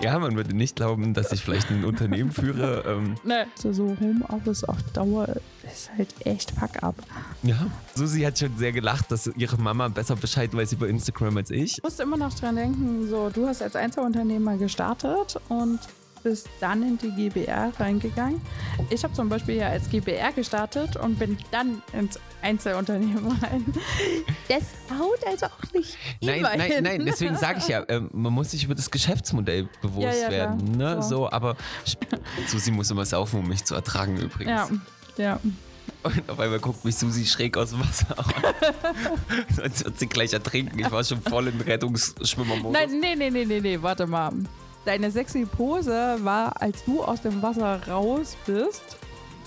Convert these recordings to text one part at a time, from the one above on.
Ja, man würde nicht glauben, dass ich vielleicht ein Unternehmen führe. Ähm, ne. So, so Homeoffice auf Dauer ist halt echt fuck up. Ja, Susi hat schon sehr gelacht, dass ihre Mama besser Bescheid weiß über Instagram als ich. Ich musste immer noch dran denken, so, du hast als Einzelunternehmer gestartet und bist dann in die GBR reingegangen. Ich habe zum Beispiel ja als GBR gestartet und bin dann ins Einzelunternehmen rein. Das haut also auch nicht Nein, nein, hin. nein, deswegen sage ich ja, äh, man muss sich über das Geschäftsmodell bewusst ja, ja, werden. Ne? So. so. aber Susi muss immer saufen, um mich zu ertragen übrigens. Ja, ja. Und auf einmal guckt mich Susi schräg aus dem Wasser an. Sonst wird sie gleich ertrinken. Ich war schon voll im Rettungsschwimmermodus. Nein, nee, nee, nee, nee, nee, warte mal. Deine sexy Pose war, als du aus dem Wasser raus bist.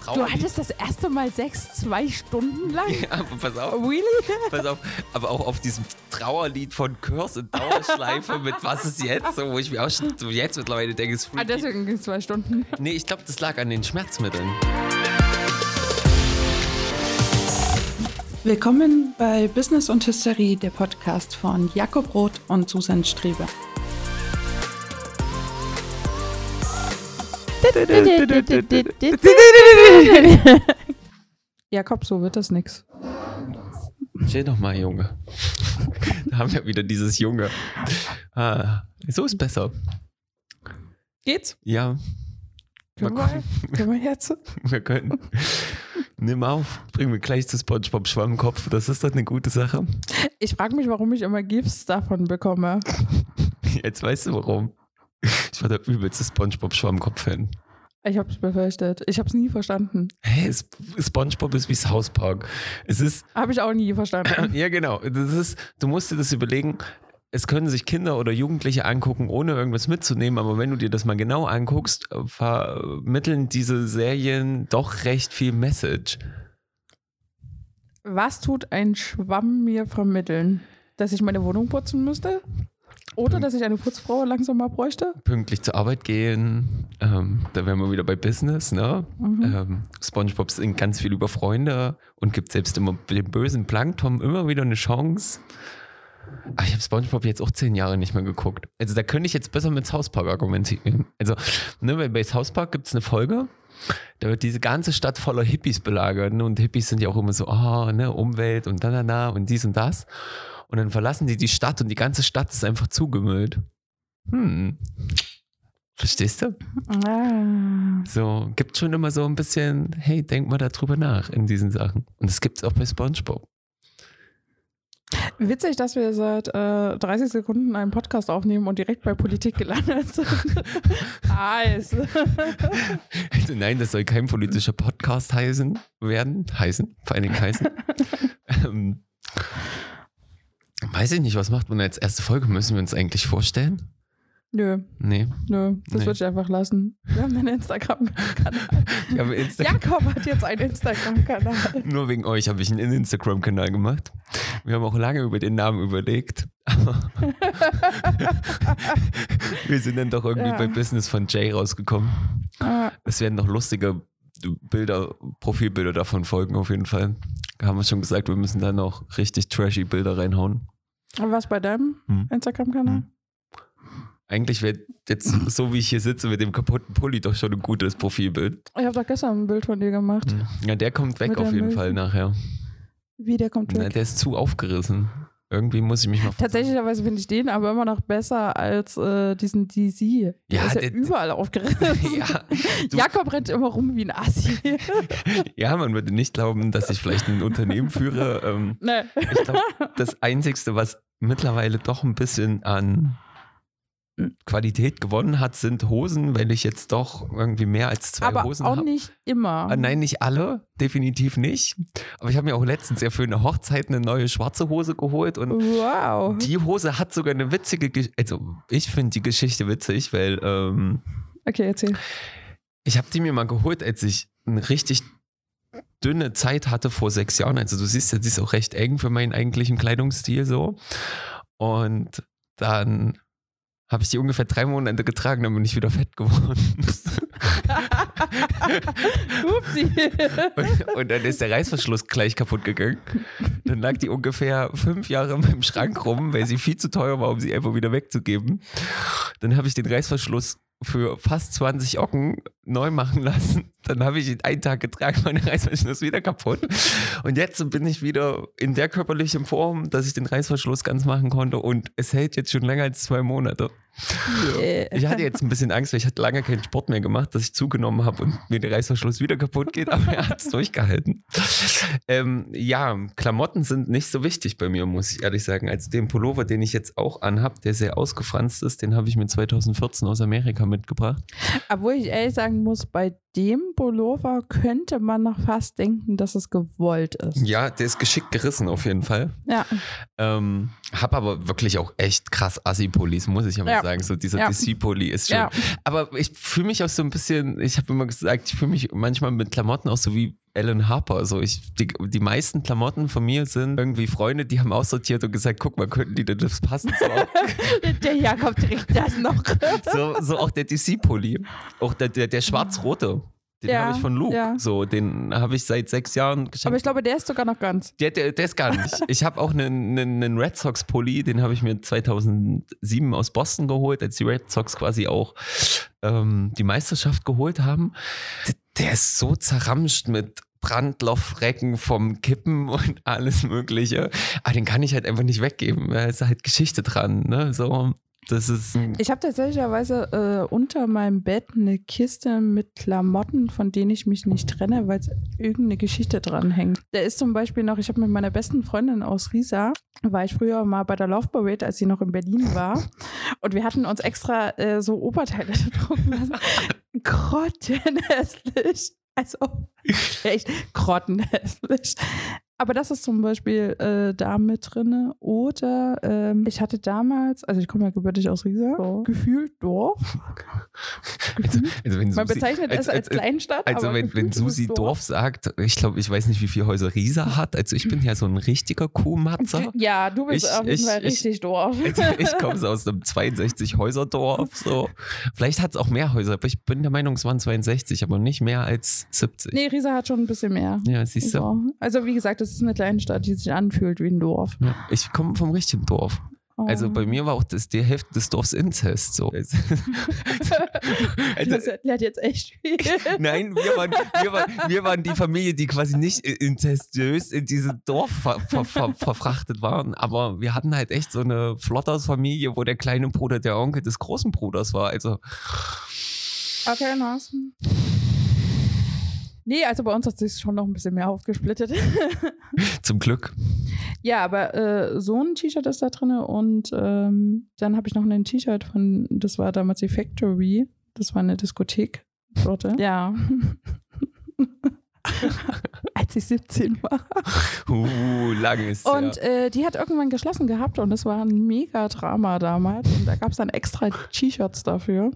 Du hattest das erste Mal Sex zwei Stunden lang? Ja, aber pass auf. Really? Pass auf, aber auch auf diesem Trauerlied von Curse und Dauerschleife mit Was ist jetzt? So, wo ich mir auch schon so jetzt mittlerweile denke, es Ah, deswegen ging es zwei Stunden. Nee, ich glaube, das lag an den Schmerzmitteln. Willkommen bei Business und Hysterie, der Podcast von Jakob Roth und Susan Strebe. Jakob, so wird das nix. Chill doch mal, Junge. da haben wir wieder dieses Junge. Ah, so ist besser. Geht's? Ja. Können wir, können wir jetzt? Wir können. Nimm auf, bring mir gleich zu SpongeBob Schwammkopf. Das ist doch eine gute Sache. Ich frage mich, warum ich immer Gifts davon bekomme. Jetzt weißt du warum. Ich war der übelste SpongeBob-Schwammkopf-Fan. Ich hab's befürchtet. Ich hab's nie verstanden. Hey, SpongeBob ist wie South Park. Es ist. Habe ich auch nie verstanden. ja, genau. Das ist, du musst dir das überlegen. Es können sich Kinder oder Jugendliche angucken, ohne irgendwas mitzunehmen, aber wenn du dir das mal genau anguckst, vermitteln diese Serien doch recht viel Message. Was tut ein Schwamm mir vermitteln? Dass ich meine Wohnung putzen müsste? Oder dass ich eine Putzfrau langsam mal bräuchte? Pünktlich zur Arbeit gehen. Ähm, da wären wir wieder bei Business, ne? Mhm. Ähm, SpongeBob singt ganz viel über Freunde und gibt selbst immer dem bösen Plankton immer wieder eine Chance. Ach, ich habe SpongeBob jetzt auch zehn Jahre nicht mehr geguckt. Also da könnte ich jetzt besser mit South Park argumentieren. Also, ne, bei South Park gibt es eine Folge, da wird diese ganze Stadt voller Hippies belagert. Ne? Und Hippies sind ja auch immer so, oh, ne, Umwelt und da, da, da und dies und das. Und dann verlassen die die Stadt und die ganze Stadt ist einfach zugemüllt. Hm. Verstehst du? Ah. So, gibt schon immer so ein bisschen, hey, denk mal darüber nach in diesen Sachen. Und das gibt es auch bei SpongeBob. Witzig, dass wir seit äh, 30 Sekunden einen Podcast aufnehmen und direkt bei Politik gelandet sind. Eis. also nein, das soll kein politischer Podcast heißen werden. Heißen, vor allen Dingen heißen. ähm, Weiß ich nicht, was macht man als erste Folge? Müssen wir uns eigentlich vorstellen? Nö. Nee. Nö, das nee. würde ich einfach lassen. Wir haben einen Instagram-Kanal. Insta Jakob hat jetzt einen Instagram-Kanal. Nur wegen euch habe ich einen Instagram-Kanal gemacht. Wir haben auch lange über den Namen überlegt. wir sind dann doch irgendwie ja. bei Business von Jay rausgekommen. Es werden noch lustige Bilder, Profilbilder davon folgen auf jeden Fall. Haben wir schon gesagt, wir müssen da noch richtig trashy Bilder reinhauen. Was bei deinem hm. Instagram-Kanal? Hm. Eigentlich wäre jetzt so, wie ich hier sitze mit dem kaputten Pulli, doch schon ein gutes Profilbild. Ich habe doch gestern ein Bild von dir gemacht. Hm. Ja, der kommt weg auf jeden Milch. Fall nachher. Wie, der kommt weg? Na, der ist zu aufgerissen. Irgendwie muss ich mich mal. Tatsächlicherweise finde ich den aber immer noch besser als äh, diesen DC. Der ja, ist ja der, überall aufgerissen. ja, Jakob rennt immer rum wie ein Assi. ja, man würde nicht glauben, dass ich vielleicht ein Unternehmen führe. Ähm, nee. Ich glaube, das Einzige, was mittlerweile doch ein bisschen an Qualität gewonnen hat, sind Hosen, weil ich jetzt doch irgendwie mehr als zwei aber Hosen habe. Aber auch nicht immer. Ah, nein, nicht alle, definitiv nicht. Aber ich habe mir auch letztens ja für eine Hochzeit eine neue schwarze Hose geholt und wow. die Hose hat sogar eine witzige, Geschichte. also ich finde die Geschichte witzig, weil ähm, okay, erzähl. Ich habe die mir mal geholt, als ich eine richtig dünne Zeit hatte vor sechs Jahren. Also du siehst ja, die ist auch recht eng für meinen eigentlichen Kleidungsstil so. Und dann habe ich die ungefähr drei Monate getragen, dann bin ich wieder fett geworden. Upsi. Und, und, dann ist der Reißverschluss gleich kaputt gegangen. Dann lag die ungefähr fünf Jahre in meinem Schrank rum, weil sie viel zu teuer war, um sie einfach wieder wegzugeben. Dann habe ich den Reißverschluss für fast 20 Ocken neu machen lassen. Dann habe ich einen Tag getragen, meine Reißverschluss wieder kaputt. Und jetzt bin ich wieder in der körperlichen Form, dass ich den Reißverschluss ganz machen konnte. Und es hält jetzt schon länger als zwei Monate. Yeah. Ich hatte jetzt ein bisschen Angst, weil ich hatte lange keinen Sport mehr gemacht, dass ich zugenommen habe und mir der Reißverschluss wieder kaputt geht, aber er hat es durchgehalten. Ähm, ja, Klamotten sind nicht so wichtig bei mir, muss ich ehrlich sagen. Also den Pullover, den ich jetzt auch anhab, der sehr ausgefranst ist, den habe ich mir 2014 aus Amerika mitgebracht. Obwohl ich ehrlich sagen muss, bei dem Pullover könnte man noch fast denken, dass es gewollt ist. Ja, der ist geschickt gerissen auf jeden Fall. Ja. Ähm, hab aber wirklich auch echt krass Assi-Pullis, muss ich ja mal Ja. sagen. So dieser Ja. DC-Pulli ist schon. Ja. Aber ich fühle mich auch so ein bisschen, ich habe immer gesagt, ich fühle mich manchmal mit Klamotten auch so wie Alan Harper. So ich, die, die meisten Klamotten von mir sind irgendwie Freunde, die haben aussortiert und gesagt, guck mal, könnten die denn das passen? So, Der Jakob trägt das noch. so, so auch der DC-Pulli. Auch der, der, der schwarz-rote. Den Ja, habe ich von Luke. ja. So, den habe ich seit sechs Jahren geschenkt. Aber ich glaube, der ist sogar noch ganz. Der, der, der ist gar nicht. Ich habe auch einen, einen, einen Red Sox Pulli, den habe ich mir 2007 aus Boston geholt, als die Red Sox quasi auch ähm, die Meisterschaft geholt haben. Der, der ist so zerramscht mit Brandlochflecken vom Kippen und alles Mögliche. Aber den kann ich halt einfach nicht weggeben. Da ist halt Geschichte dran. Ne? So, das ist. Ich habe tatsächlicherweise äh, unter meinem Bett eine Kiste mit Klamotten, von denen ich mich nicht trenne, weil es irgendeine Geschichte dran hängt. Da ist zum Beispiel noch, ich habe mit meiner besten Freundin aus Riesa, war ich früher mal bei der Laufparade, als sie noch in Berlin war. Und wir hatten uns extra äh, so Oberteile drucken lassen. Grottenhässlich. Also echt grottenhässlich. Aber das ist zum Beispiel äh, da mit drin. Oder ähm, ich hatte damals, also ich komme ja gebürtig aus Riesa, so, gefühlt Dorf. Also, also wenn Man bezeichnet es als Kleinstadt. Also wenn, wenn gefühlt Susi Dorf sagt, ich glaube, ich weiß nicht, wie viele Häuser Riesa hat. Also ich bin ja so ein richtiger Kuhmatzer. Ja, du bist Ich- auf jeden ich- Fall ich- richtig Dorf. Also ich komme aus einem 62 Häuserdorf. So. Vielleicht hat es auch mehr Häuser, aber ich bin der Meinung, es waren 62, aber nicht mehr als 70. Nee, Riesa hat schon ein bisschen mehr. Ja, siehst du. So. Also wie gesagt, es ist eine kleine Stadt, die sich anfühlt wie ein Dorf. Ja, ich komme vom richtigen Dorf. Oh. Also bei mir war auch das, die Hälfte des Dorfs Inzest. So. Also, das erklärt jetzt echt viel. Nein, wir waren, wir, waren, wir waren die Familie, die quasi nicht inzestiös in dieses Dorf ver, ver, ver, verfrachtet waren, aber wir hatten halt echt so eine Flotters-Familie, wo der kleine Bruder der Onkel des großen Bruders war. Also Okay, nice. Nee, also bei uns hat sich schon noch ein bisschen mehr aufgesplittet. zum Glück. ja, aber äh, so ein T-Shirt ist da drin und ähm, dann habe ich noch ein T-Shirt von, das war damals die Factory, das war eine Diskothek dort. Ja. Als ich 17 war. Uh, lang ist Und ja. äh, die hat irgendwann geschlossen gehabt und das war ein mega Drama damals. Und da gab es dann extra T-Shirts dafür.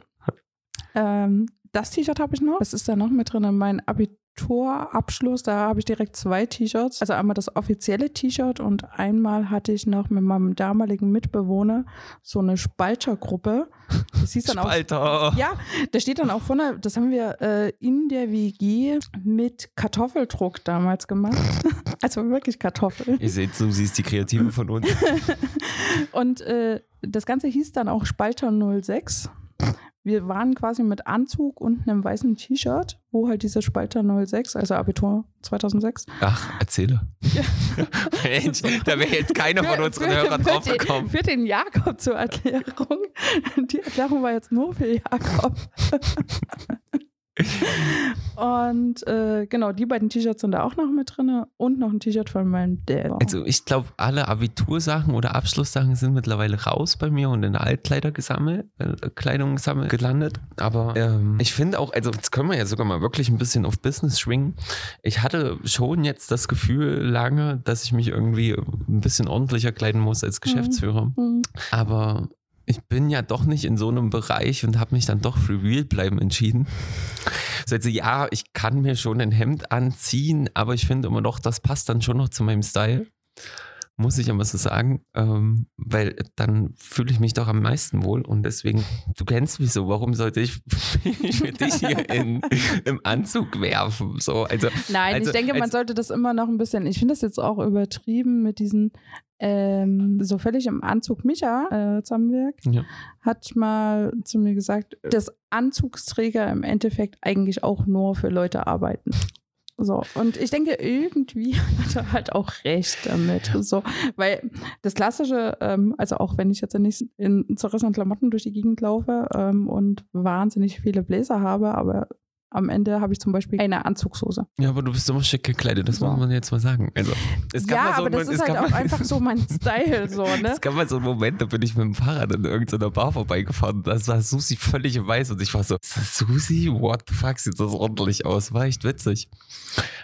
Ähm, das T-Shirt habe ich noch. Das ist da noch mit drin. Mein Abiturabschluss, da habe ich direkt zwei T-Shirts. Also einmal das offizielle T-Shirt und einmal hatte ich noch mit meinem damaligen Mitbewohner so eine Spaltergruppe. Das hieß dann auch Spalter. ja, da steht dann auch vorne, das haben wir äh, in der WG mit Kartoffeldruck damals gemacht. Also wirklich Kartoffel. Ihr seht, Susi ist die Kreative von uns. Und äh, das Ganze hieß dann auch Spalter 06. Wir waren quasi mit Anzug und einem weißen T-Shirt, wo halt diese Spalter 06, also Abitur 2006. Ach, erzähle. Mensch, da wäre jetzt keiner von unseren Hörern für drauf den- gekommen. Für den Jakob zur Erklärung. Die Erklärung war jetzt nur für Jakob. Und äh, genau, die beiden T-Shirts sind da auch noch mit drin und noch ein T-Shirt von meinem Dad. Also ich glaube, alle Abitursachen oder Abschlusssachen sind mittlerweile raus bei mir und in der Altkleider gesammelt, äh, Kleidung gesammelt, gelandet. Aber ähm, ich finde auch, also jetzt können wir ja sogar mal wirklich ein bisschen auf Business schwingen. Ich hatte schon jetzt das Gefühl lange, dass ich mich irgendwie ein bisschen ordentlicher kleiden muss als Geschäftsführer. Hm. Aber ich bin ja doch nicht in so einem Bereich und habe mich dann doch für Real bleiben entschieden. So, Also ja, ich kann mir schon ein Hemd anziehen, aber ich finde immer noch, das passt dann schon noch zu meinem Style. Muss ich immer so sagen, ähm, weil dann fühle ich mich doch am meisten wohl und deswegen, du kennst mich so, warum sollte ich mich mit dich hier in, im Anzug werfen? So, also, Nein, Also- ich denke, man also- sollte das immer noch ein bisschen. Ich finde das jetzt auch übertrieben mit diesen ähm, so völlig im Anzug Micha äh, Zamwerk Ja. hat mal zu mir gesagt, dass Anzugsträger im Endeffekt eigentlich auch nur für Leute arbeiten. So, und ich denke, irgendwie hat er halt auch recht damit. So, weil das Klassische, ähm, also auch wenn ich jetzt nicht in zerrissenen Klamotten durch die Gegend laufe ähm, und wahnsinnig viele Bläser habe, aber am Ende habe ich zum Beispiel eine Anzugshose. Ja, aber du bist immer schick gekleidet, das So. muss man jetzt mal sagen. Also, es gab Ja, mal so aber das einen- ist halt auch einfach so mein Style, so, ne? Es gab mal so einen Moment, da bin ich mit dem Fahrrad an irgendeiner Bar vorbeigefahren. Das war Susi völlig in weiß und ich war so, Susi? What the fuck, sieht das ordentlich aus? War echt witzig.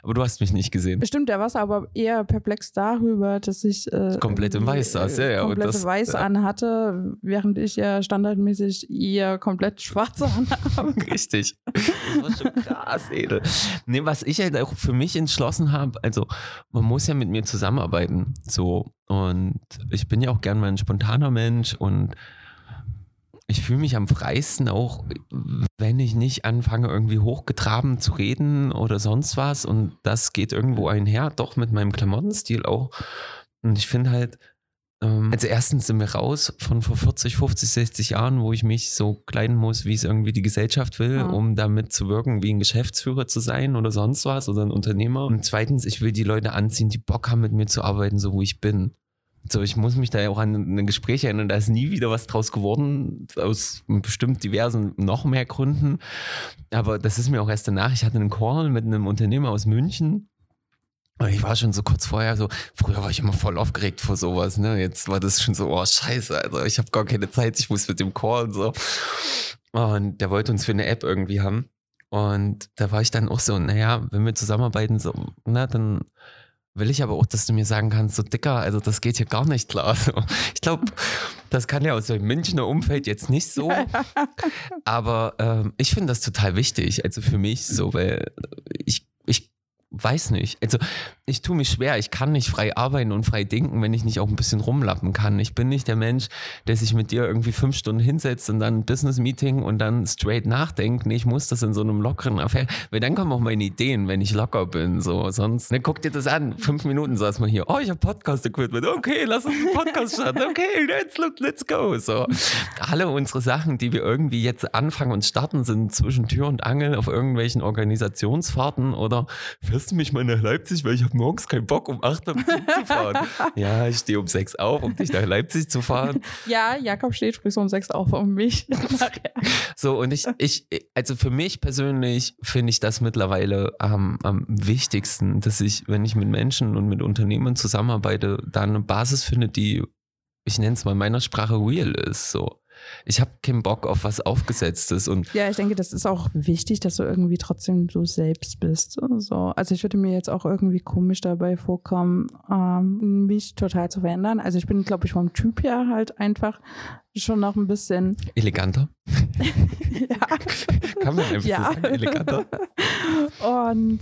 Aber du hast mich nicht gesehen. Stimmt, der war aber eher perplex darüber, dass ich äh, Komplett in irgendwie, Weiß saß, ja, ja, und Komplett das- weiß ja. anhatte, während ich ja standardmäßig eher komplett schwarz anhabe. Richtig. Das war schon krass, edel. Nee, was ich halt auch für mich entschlossen habe, also man muss ja mit mir zusammenarbeiten. So. Und ich bin ja auch gern mal ein spontaner Mensch und ich fühle mich am freisten auch, wenn ich nicht anfange, irgendwie hochgetraben zu reden oder sonst was. Und das geht irgendwo einher, doch mit meinem Klamottenstil auch. Und ich finde halt, also erstens sind wir raus von vor 40, 50, 60 Jahren, wo ich mich so kleiden muss, wie es irgendwie die Gesellschaft will, Ja. um damit zu wirken, wie ein Geschäftsführer zu sein oder sonst was oder ein Unternehmer. Und zweitens, ich will die Leute anziehen, die Bock haben, mit mir zu arbeiten, so wo ich bin. So, ich muss mich da ja auch an ein Gespräch erinnern, da ist nie wieder was draus geworden, aus bestimmt diversen noch mehr Gründen. Aber das ist mir auch erst danach. Ich hatte einen Call mit einem Unternehmer aus München. Und ich war schon so kurz vorher so, früher war ich immer voll aufgeregt vor sowas, ne? Jetzt war das schon so, oh scheiße, also ich habe gar keine Zeit, ich muss mit dem Call und so. Und der wollte uns für eine App irgendwie haben. Und da war ich dann auch so, naja, wenn wir zusammenarbeiten, so, na, dann will ich aber auch, dass du mir sagen kannst, so dicker, also das geht hier gar nicht klar. So. Ich glaube, das kann ja aus dem Münchner Umfeld jetzt nicht so. Aber ähm, ich finde das total wichtig, also für mich so, weil ich, ich weiß nicht. Also ich tue mich schwer, ich kann nicht frei arbeiten und frei denken, wenn ich nicht auch ein bisschen rumlappen kann. Ich bin nicht der Mensch, der sich mit dir irgendwie fünf Stunden hinsetzt und dann ein Business-Meeting und dann straight nachdenkt. Nee, ich muss das in so einem lockeren Affäre, weil dann kommen auch meine Ideen, wenn ich locker bin. So, sonst, ne, guck dir das an. Fünf Minuten saß man hier. Oh, ich habe Podcast-Equipment. Okay, lass uns einen Podcast starten. Okay, let's, look, let's go. So. Alle unsere Sachen, die wir irgendwie jetzt anfangen und starten, sind zwischen Tür und Angel auf irgendwelchen Organisationsfahrten oder fährst du mich mal nach Leipzig, weil ich habe morgens keinen Bock, um 8 Uhr Zug zu fahren. ja, ich stehe um 6 auf, um dich nach Leipzig zu fahren. Ja, Jakob steht früh um sechs auf um mich. nachher. So, und ich, ich, also für mich persönlich finde ich das mittlerweile am, am wichtigsten, dass ich, wenn ich mit Menschen und mit Unternehmen zusammenarbeite, da eine Basis finde, die, ich nenne es mal in meiner Sprache real ist. So. Ich habe keinen Bock auf was Aufgesetztes und Ja, ich denke, das ist auch wichtig, dass du irgendwie trotzdem du selbst bist. So. Also ich würde mir jetzt auch irgendwie komisch dabei vorkommen, ähm, mich total zu verändern. Also ich bin, glaube ich, vom Typ her halt einfach schon noch ein bisschen, eleganter. ja, Kann man einfach Ja. so sagen, eleganter. Und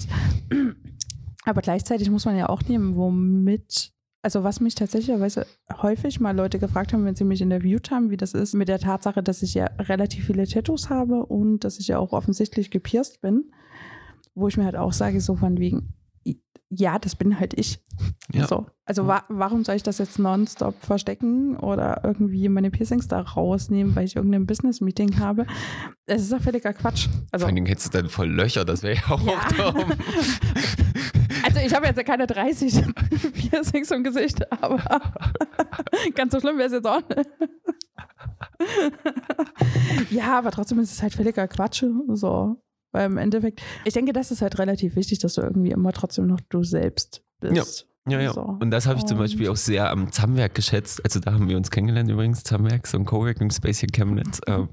aber gleichzeitig muss man ja auch nehmen, womit, also was mich tatsächlicherweise häufig mal Leute gefragt haben, wenn sie mich interviewt haben, wie das ist mit der Tatsache, dass ich ja relativ viele Tattoos habe und dass ich ja auch offensichtlich gepierst bin, wo ich mir halt auch sage, so von wegen, ja, das bin halt ich. Ja. So. Also wa warum soll ich das jetzt nonstop verstecken oder irgendwie meine Piercings da rausnehmen, weil ich irgendein Business-Meeting habe? Es ist doch völliger Quatsch. Also, Vor Dingen hättest du dann voll Löcher, das wäre ja auch Ja. Also ich habe jetzt ja keine 30 Piercings im Gesicht, aber ganz so schlimm wäre es jetzt auch nicht. ja, aber trotzdem ist es halt völliger Quatsch. So. Weil im Endeffekt, ich denke, das ist halt relativ wichtig, dass du irgendwie immer trotzdem noch du selbst bist. Ja, ja. So. Und das habe ich zum Beispiel auch sehr am Zamwerk geschätzt. Also da haben wir uns kennengelernt übrigens, Zamwerk, so ein Coworking Space hier in Chemnitz. Ähm,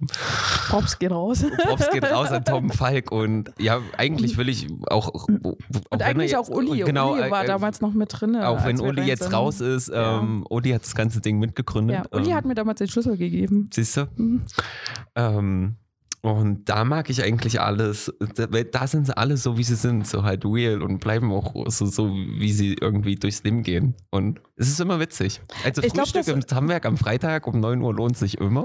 Props geht raus. Props geht raus an Tom Falk und ja, eigentlich will ich auch. auch Und eigentlich jetzt- auch Uli. Genau, Uli war äh, damals noch mit drin. Auch wenn Uli jetzt sind. raus ist, Ja. ähm, Uli hat das ganze Ding mitgegründet. Ja, Uli ähm, hat mir damals den Schlüssel gegeben. Siehst du? Mhm. Ähm, und da mag ich eigentlich alles, da, da sind sie alle so, wie sie sind, so halt real und bleiben auch so, so wie sie irgendwie durchs Leben gehen. Und es ist immer witzig. Also Ich glaub, Frühstück das- im Hamwerk am Freitag um 9 Uhr lohnt sich immer.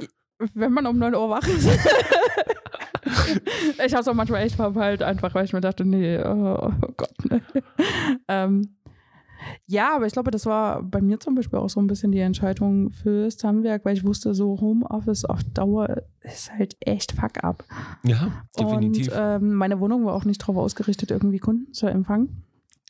Wenn man um 9 Uhr wach ist. ich habe es auch manchmal echt verpeilt, einfach weil ich mir dachte, nee, oh, oh Gott. Nee. Ähm, Ja, aber ich glaube, das war bei mir zum Beispiel auch so ein bisschen die Entscheidung fürs Handwerk, weil ich wusste, so Homeoffice auf Dauer ist halt echt fuck up. Ja, definitiv. Und ähm, meine Wohnung war auch nicht darauf ausgerichtet, irgendwie Kunden zu empfangen.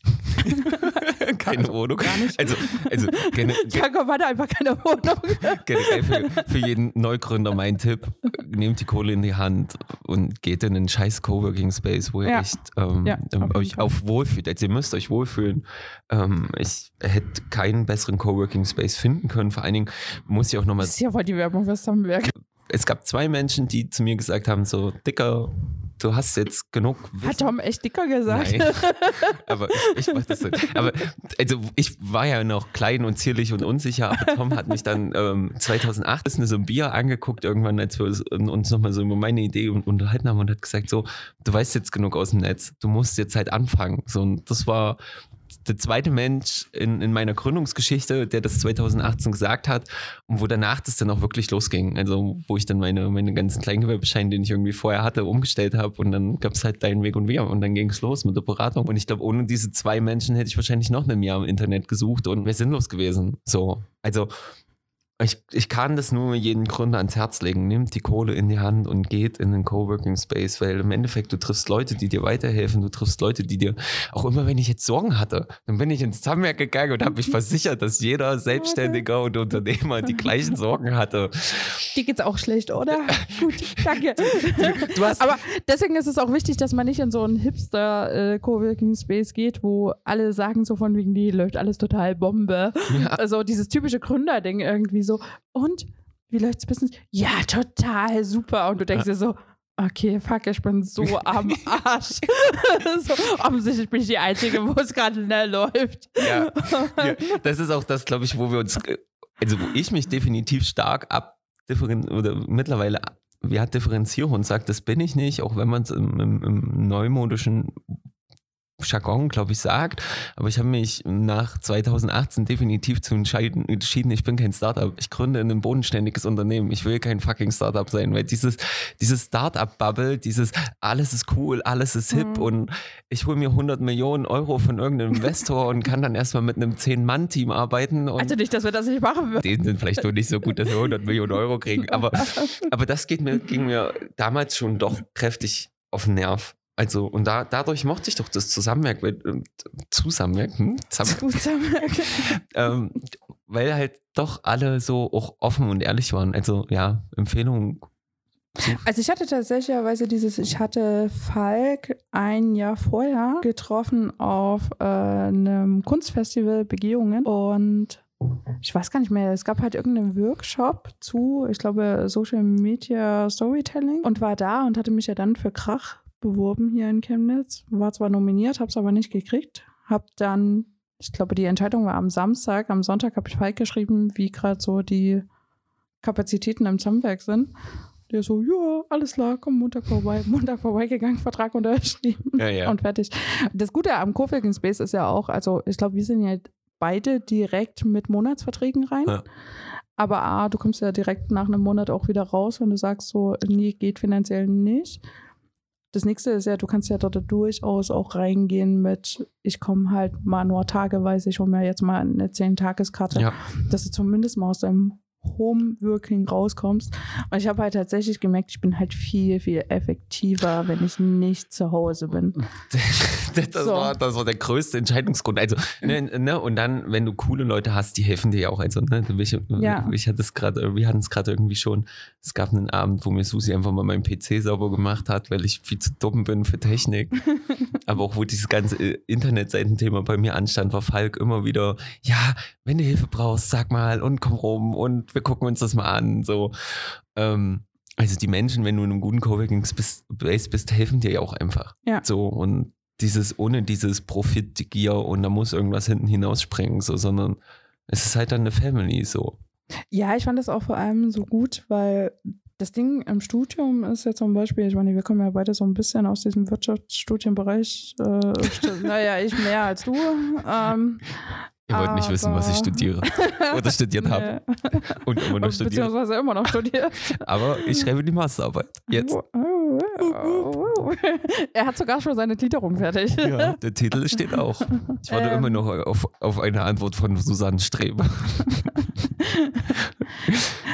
keine also, Wohnung. Gar nicht. Also, also gene, Jakob hatte einfach keine Wohnung. generell für, für jeden Neugründer mein Tipp: Nehmt die Kohle in die Hand und geht in einen scheiß Coworking Space, wo ihr Ja. echt ähm, Ja, ähm, auf euch Fall. auch wohlfühlt. Also ihr müsst euch wohlfühlen. Ähm, ich hätte keinen besseren Coworking Space finden können. Vor allen Dingen muss ich auch nochmal Das ist ja voll die Werbung fürs Handwerk. es gab zwei Menschen, die zu mir gesagt haben: so, Dicker, du hast jetzt genug Hat Tom echt dicker gesagt? Nein. aber ich, ich mach das so. Aber also ich war ja noch klein und zierlich und unsicher, aber Tom hat mich dann ähm, 2008 ist so ein Bier angeguckt, irgendwann, als wir uns- uns nochmal so über meine Idee un- unterhalten haben und hat gesagt: So, du weißt jetzt genug aus dem Netz, du musst jetzt halt anfangen. So, und das war der zweite Mensch in, in meiner Gründungsgeschichte, der das 2018 gesagt hat und wo danach das dann auch wirklich losging. Also wo ich dann meine, meine ganzen Kleingewerbescheine, den ich irgendwie vorher hatte, umgestellt habe und dann gab es halt deinen Weg und wir und dann ging es los mit der Beratung. Und ich glaube, ohne diese zwei Menschen hätte ich wahrscheinlich noch ein Jahr im Internet gesucht und wäre sinnlos gewesen. So, also ich, ich kann das nur jedem Gründer ans Herz legen. Nimmt die Kohle in die Hand und geht in den Coworking Space, weil im Endeffekt du triffst Leute, die dir weiterhelfen, du triffst Leute, die dir, auch immer wenn ich jetzt Sorgen hatte, dann bin ich ins Zahnwerk gegangen und habe mich versichert, dass jeder Selbstständiger und Unternehmer die gleichen Sorgen hatte. Die geht's auch schlecht, oder? Gut, danke. Du hast Aber deswegen ist es auch wichtig, dass man nicht in so einen Hipster-Coworking-Space geht, wo alle sagen so von wegen, die läuft alles total Bombe. Ja. Also dieses typische Gründerding irgendwie so. Und wie läuft's Business? Ja, total super. Und du denkst dir so, okay, fuck, ich bin so am Arsch. so, offensichtlich bin ich die Einzige, wo es gerade schnell läuft. Ja, ja, das ist auch das, glaube ich, wo wir uns, äh, also wo ich mich definitiv stark abdifferenzieren oder mittlerweile ja, differenziere und sage, das bin ich nicht, auch wenn man es im, im, im neumodischen Jargon, glaube ich, sagt. Aber ich habe mich nach 2018 definitiv zu entscheiden, entschieden, ich bin kein Startup. Ich gründe ein bodenständiges Unternehmen. Ich will kein fucking Startup sein, weil dieses, dieses Startup-Bubble, dieses alles ist cool, alles ist hip Mhm. und ich hole mir 100 Millionen Euro von irgendeinem Investor und kann dann erstmal mit einem 10-Mann-Team arbeiten Also nicht, dass wir das nicht machen würden. denen sind vielleicht nur nicht so gut, dass wir 100 Millionen Euro kriegen. Aber, aber das geht mir, ging mir damals schon doch kräftig auf den Nerv. Also, und da, dadurch mochte ich doch das Zusammenwerk, weil, ähm, Zusammenwerk, hm? Zusammen, ähm, weil halt doch alle so auch offen und ehrlich waren. Also, ja, Empfehlung. Also ich hatte tatsächlicherweise dieses, ich hatte Falk ein Jahr vorher getroffen auf äh, einem Kunstfestival Begehungen und ich weiß gar nicht mehr, es gab halt irgendeinen Workshop zu, ich glaube, Social Media Storytelling und war da und hatte mich ja dann für Krach beworben hier in Chemnitz. War zwar nominiert, habe es aber nicht gekriegt. Hab dann, ich glaube, die Entscheidung war am Samstag. Am Sonntag habe ich Falk geschrieben, wie gerade so die Kapazitäten im Zamwerk sind. Der so, ja, alles klar, komm Montag vorbei. Montag vorbeigegangen, Vertrag unterschrieben Ja, ja. und fertig. Das Gute am Coworking Space ist ja auch, also ich glaube, wir sind ja beide direkt mit Monatsverträgen rein. Ja. Aber A, du kommst ja direkt nach einem Monat auch wieder raus, wenn du sagst, so, nee, geht finanziell nicht. Das nächste ist ja, du kannst ja dort durchaus auch reingehen mit, ich komme halt mal nur tageweise, ich hole mir jetzt mal eine 10-Tageskarte, Ja. dass du zumindest mal aus deinem Homeworking rauskommst. Und ich habe halt tatsächlich gemerkt, ich bin halt viel, viel effektiver, wenn ich nicht zu Hause bin. das, So. war, das war der größte Entscheidungsgrund. Also, ne, ne, und dann, wenn du coole Leute hast, die helfen dir ja auch. Also, ne, ich, Ja. ich hatte es gerade, wir hatten es gerade irgendwie schon. Es gab einen Abend, wo mir Susi einfach mal meinen PC sauber gemacht hat, weil ich viel zu dumm bin für Technik. Aber auch wo dieses ganze äh, Internetseitenthema bei mir anstand, war Falk immer wieder, ja, wenn du Hilfe brauchst, sag mal und komm rum und wir gucken uns das mal an. So. Ähm, also die Menschen, wenn du in einem guten Coworking bist, bist, helfen dir ja auch einfach. Ja. So und dieses, ohne dieses Profitgier und da muss irgendwas hinten hinausspringen, so, sondern es ist halt dann eine Family so. Ja, ich fand das auch vor allem so gut, weil das Ding im Studium ist ja zum Beispiel, ich meine, wir kommen ja beide so ein bisschen aus diesem Wirtschaftsstudienbereich. Äh, naja, ich mehr als du. Ähm, Ihr wollt nicht wissen, was ich studiere oder studiert habe und immer noch studiere. Beziehungsweise immer noch studiert. Aber ich schreibe die Masterarbeit jetzt. Er hat sogar schon seine Gliederung fertig. Ja, der Titel steht auch. Ich warte Ähm. immer noch auf, auf eine Antwort von Susanne Streber.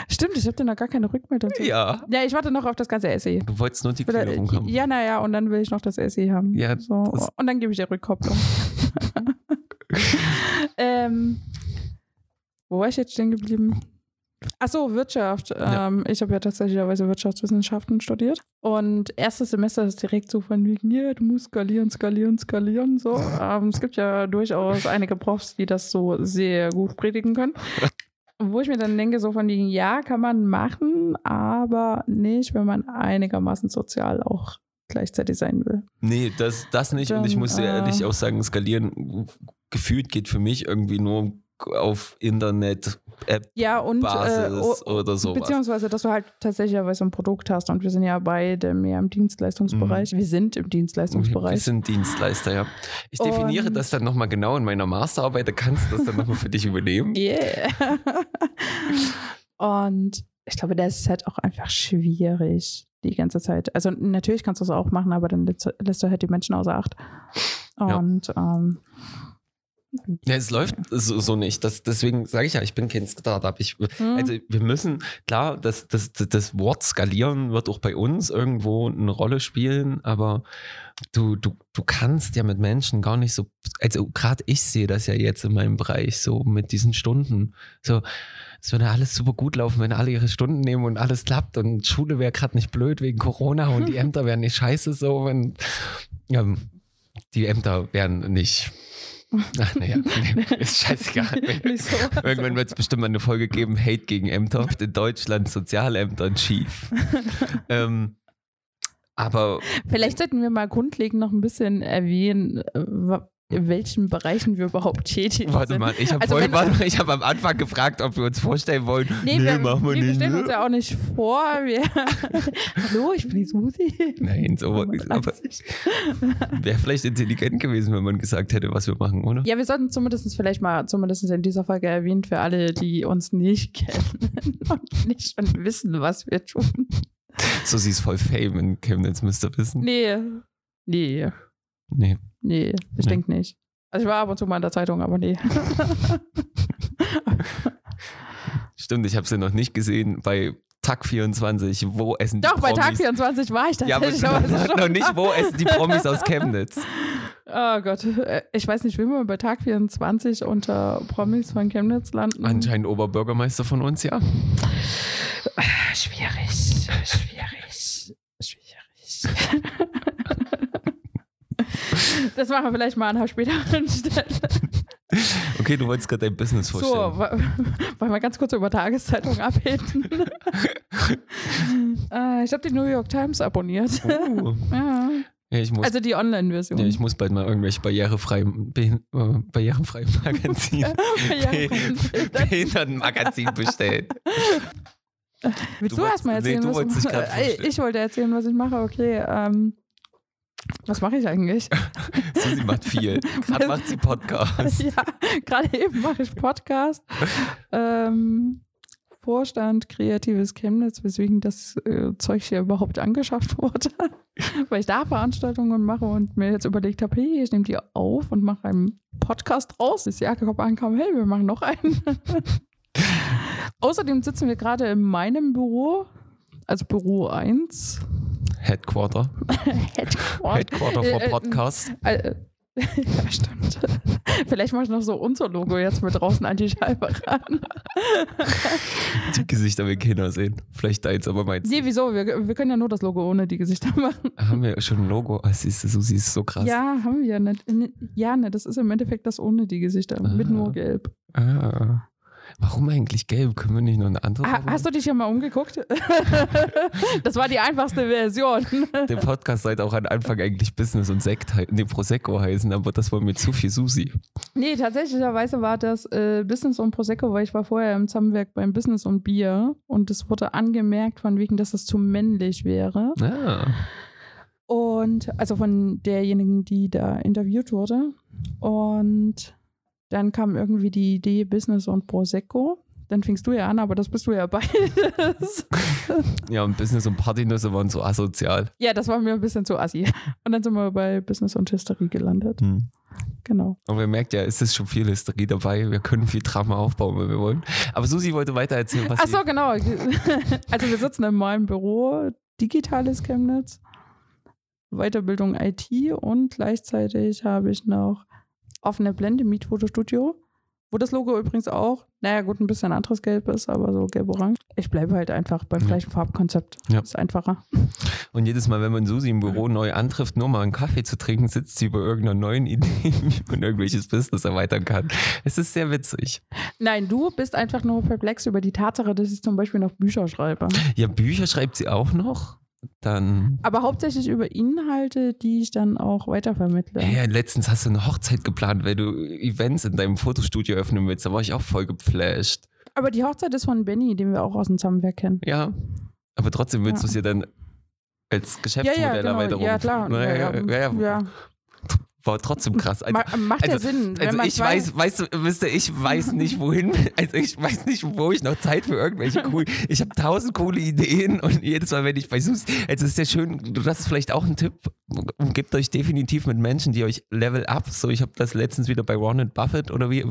Stimmt, ich habe dir noch gar keine Rückmeldung. zu- Ja. Ja, ich warte noch auf das ganze Essay. Du wolltest nur die Gliederung haben. Ja, naja, und dann will ich noch das Essay haben. Ja, so. Und dann gebe ich dir Rückkopplung. ähm, wo war ich jetzt stehen geblieben? Ach so, Wirtschaft. Ja. Ähm, ich habe ja tatsächlich Wirtschaftswissenschaften studiert. Und erstes Semester ist direkt so von wegen, ja, du musst skalieren, skalieren, skalieren. So. Ähm, es gibt ja durchaus einige Profs, die das so sehr gut predigen können. Wo ich mir dann denke, so von wegen, ja, kann man machen, aber nicht, wenn man einigermaßen sozial auch gleichzeitig sein will. Nee, das, das nicht. und ich Dann, muss dir äh, ehrlich auch sagen, skalieren gefühlt geht für mich irgendwie nur auf Internet, App, Ja, und äh, Basis o- oder sowas. beziehungsweise, dass du halt tatsächlich ein Produkt hast und wir sind ja beide mehr im Dienstleistungsbereich. Wir sind im Wir Dienstleistungsbereich. sind Dienstleister, ja. Ich definiere Und- das dann nochmal genau in meiner Masterarbeit. Da kannst du das dann nochmal für dich übernehmen. Yeah. und ich glaube, das ist halt auch einfach schwierig die ganze Zeit. Also natürlich kannst du es auch machen, aber dann lässt, du halt die Menschen außer Acht. Ja. Und ähm, Ja, es läuft so, so nicht. Das, deswegen sage ich ja, ich bin kein Startup. Ich, hm, also wir müssen, klar, das, das, das, Wort skalieren wird auch bei uns irgendwo eine Rolle spielen, aber du, du, du kannst ja mit Menschen gar nicht so, also gerade ich sehe das ja jetzt in meinem Bereich so mit diesen Stunden. So, es würde alles super gut laufen, wenn alle ihre Stunden nehmen und alles klappt und Schule wäre gerade nicht blöd wegen Corona und die Ämter wären nicht scheiße so, wenn ähm, die Ämter wären nicht. Ach naja, nee, ist scheißegal. Irgendwann wird es bestimmt mal eine Folge geben, Hate gegen Ämter. In Deutschland Sozialämtern schief. ähm, aber Vielleicht sollten wir mal grundlegend noch ein bisschen erwähnen, äh, in welchen Bereichen wir überhaupt tätig warte sind. mal, ich habe Also hab am Anfang gefragt, ob wir uns vorstellen wollen. Nee, wir, machen wir nee, wir nicht. stellen ne? uns ja auch nicht vor. Wir Hallo, ich bin die Susi. Nein, so wäre vielleicht intelligent gewesen, wenn man gesagt hätte, was wir machen, oder? Ja, wir sollten zumindest vielleicht mal, zumindest in dieser Folge erwähnen, für alle, die uns nicht kennen und nicht schon wissen, was wir tun. So sie ist voll Fame in Chemnitz, müsst ihr wissen. Nee. Nee. Nee. Nee, ich Nee. denke nicht. Also ich war ab und zu mal in der Zeitung, aber nee. Stimmt, ich habe sie noch nicht gesehen bei Tag 24. Wo essen die Doch, bei Promis? Tag 24 war ich Ja, aber tatsächlich. aber es ist noch schon- nicht, wo essen die Promis aus Chemnitz? Oh Gott, Äh, ich weiß nicht, will man bei Tag 24 unter Promis von Chemnitz landen? Anscheinend Oberbürgermeister von uns, ja. Schwierig, schwierig, schwierig. Das machen wir vielleicht mal an einer späteren Stelle. Okay, du wolltest gerade dein Business So, vorstellen. wo- wollen wir ganz kurz über Tageszeitungen abheben? äh, ich habe die New York Times abonniert. Uh. ja. Ja, ich muss, Also die Online-Version. ja, ich muss bald mal irgendwelche barrierefreien, behin, äh, barrierefreien Magazin, Behindertenmagazin bestellen. Willst Du du, erst mal wolltest- nee, erzählen, du was vorstellen. Ich wollte erzählen, was ich mache. Okay, ähm, was mache ich eigentlich? Susi macht viel. Gerade macht sie Podcast. ja, gerade eben mache ich Podcast. ähm, Vorstand Kreatives Chemnitz, weswegen das äh, Zeug hier überhaupt angeschafft wurde. Weil ich da Veranstaltungen mache und mir jetzt überlegt habe, hey, ich nehme die auf und mache einen Podcast raus. Bis Jakob ankam, hey, wir machen noch einen. Außerdem sitzen wir gerade in meinem Büro, also Büro 1. Headquarter. Headquarter. Headquarter for Äh, äh, Podcast. Äh, ja, stimmt. Vielleicht mache ich noch so unser Logo jetzt mit draußen an die Scheibe ran. Die Gesichter will keiner sehen. Vielleicht deins, aber meins. Nee, wieso? Wir, wir können ja nur das Logo ohne die Gesichter machen. Haben wir schon ein Logo? Ah, siehst du, Susi ist so krass. Ja, haben wir nicht. Ja, ne, das ist im Endeffekt das ohne die Gesichter, mit Ah. nur gelb. Ah. Warum eigentlich gelb? Können wir nicht noch eine andere Farbe hast du dich hier mal umgeguckt? das war die einfachste Version. Der Podcast sollte auch am Anfang eigentlich Business und Sekt heißen, nee, Prosecco heißen, aber das war mir zu viel Susi. Nee, tatsächlicherweise war das äh, Business und Prosecco, weil ich war vorher im Zusammenwerk beim Business und Bier und es wurde angemerkt von wegen, dass es zu männlich wäre. Ah. Und also von derjenigen, die da interviewt wurde. Und dann kam irgendwie die Idee Business und Prosecco. dann fingst du ja an, aber das bist du ja beides. Ja, und Business und Partynüsse waren so asozial. ja, das war mir ein bisschen zu assi. Und dann sind wir bei Business und Hysterie gelandet. Hm. Genau. Aber ihr merkt ja, es ist schon viel Hysterie dabei. Wir können viel Drama aufbauen, wenn wir wollen. Aber Susi wollte weiter erzählen, was Ach so, genau. Also wir sitzen in meinem Büro, digitales Chemnitz, Weiterbildung IT und gleichzeitig habe ich noch offene Blende Mietfotostudio, wo das Logo übrigens auch, naja gut, ein bisschen anderes Gelb ist, aber so gelb-orange. Ich bleibe halt einfach beim Ja. gleichen Farbkonzept. Ja. Ist einfacher. Und jedes Mal, wenn man Susi im Büro neu antrifft, nur mal einen Kaffee zu trinken, sitzt sie über irgendeiner neuen Idee, wie man irgendwelches Business erweitern kann. Es ist sehr witzig. Nein, du bist einfach nur perplex über die Tatsache, dass ich zum Beispiel noch Bücher schreibe. Ja, Bücher schreibt sie auch noch. Dann. Aber hauptsächlich über Inhalte, die ich dann auch weitervermittle. Ja, letztens hast du eine Hochzeit geplant, weil du Events in deinem Fotostudio öffnen willst. Da war ich auch voll geflasht. Aber die Hochzeit ist von Benny, den wir auch aus dem Zusammenwerk kennen. Ja. Aber trotzdem willst Ja. du es ja dann als Ja, Geschäftsmodell ja, genau. Erweiterung. Ja, klar. Ja, ja, ja, ja, ja. War trotzdem krass. Also, Ma- macht ja also- Sinn. Also ich weiß, weißt du, wisst ihr, ich weiß nicht wohin, also ich weiß nicht, wo ich noch Zeit für irgendwelche coolen, ich habe tausend coole Ideen und jedes Mal, wenn ich bei Sus, also es ist ja schön, du das ist vielleicht auch ein Tipp, umgebt euch definitiv mit Menschen, die euch level up, so ich habe das letztens wieder bei Warren Buffett oder wie,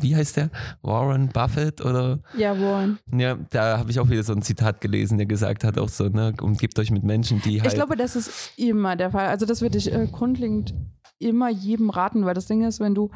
wie heißt der? Warren Buffett oder, Ja, Warren. ja, da habe ich auch wieder so ein Zitat gelesen, der gesagt hat auch so, ne, umgebt euch mit Menschen, die halt, Ich glaube, das ist immer der Fall. Also das würde ich äh, grundlegend immer jedem raten, weil das Ding ist, wenn du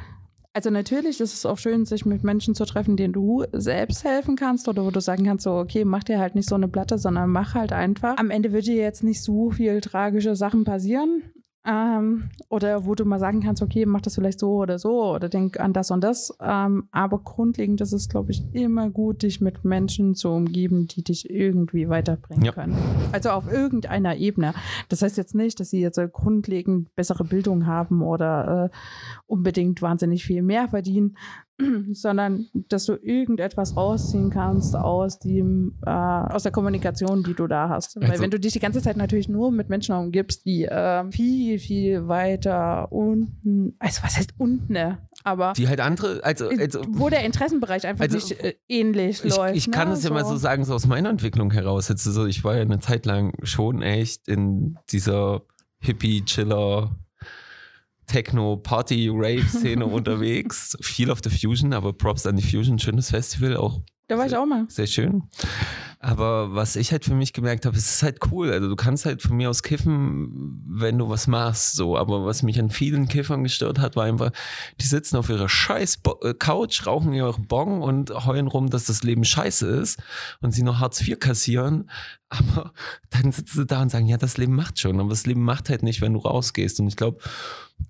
also natürlich ist es auch schön, sich mit Menschen zu treffen, denen du selbst helfen kannst oder wo du sagen kannst, so, okay, mach dir halt nicht so eine Platte, sondern mach halt einfach. Am Ende wird dir jetzt nicht so viel tragische Sachen passieren. Ähm, oder wo du mal sagen kannst, okay, mach das vielleicht so oder so oder denk an das und das. Ähm, aber grundlegend ist es, glaube ich, immer gut, dich mit Menschen zu umgeben, die dich irgendwie weiterbringen Ja. können. Also auf irgendeiner Ebene. Das heißt jetzt nicht, dass sie jetzt äh, grundlegend bessere Bildung haben oder äh, unbedingt wahnsinnig viel mehr verdienen, sondern dass du irgendetwas rausziehen kannst aus dem äh, aus der Kommunikation, die du da hast. Weil Also- wenn du dich die ganze Zeit natürlich nur mit Menschen umgibst, die äh, viel viel weiter unten, also was heißt unten, ne? aber die halt andere, also, also wo der Interessenbereich einfach Also, nicht äh, ähnlich ich, läuft. ich kann ne? es ja mal so sagen, so aus meiner Entwicklung heraus. Jetzt so, ich war ja eine Zeit lang schon echt in dieser Hippie-Chiller Techno-Party-Rave-Szene unterwegs. Viel auf der Fusion, aber Props an die Fusion, schönes Festival, auch Da war ich auch mal. sehr schön. Aber was ich halt für mich gemerkt habe, es ist halt cool. Also du kannst halt von mir aus kiffen, wenn du was machst. So, aber was mich an vielen Kiffern gestört hat, war einfach, die sitzen auf ihrer scheiß Bo äh, Couch, rauchen ihre Bong und heulen rum, dass das Leben scheiße ist und sie noch Hartz IV kassieren. Aber dann sitzen sie da und sagen, ja, das Leben macht schon. Aber das Leben macht halt nicht, wenn du rausgehst. Und ich glaube,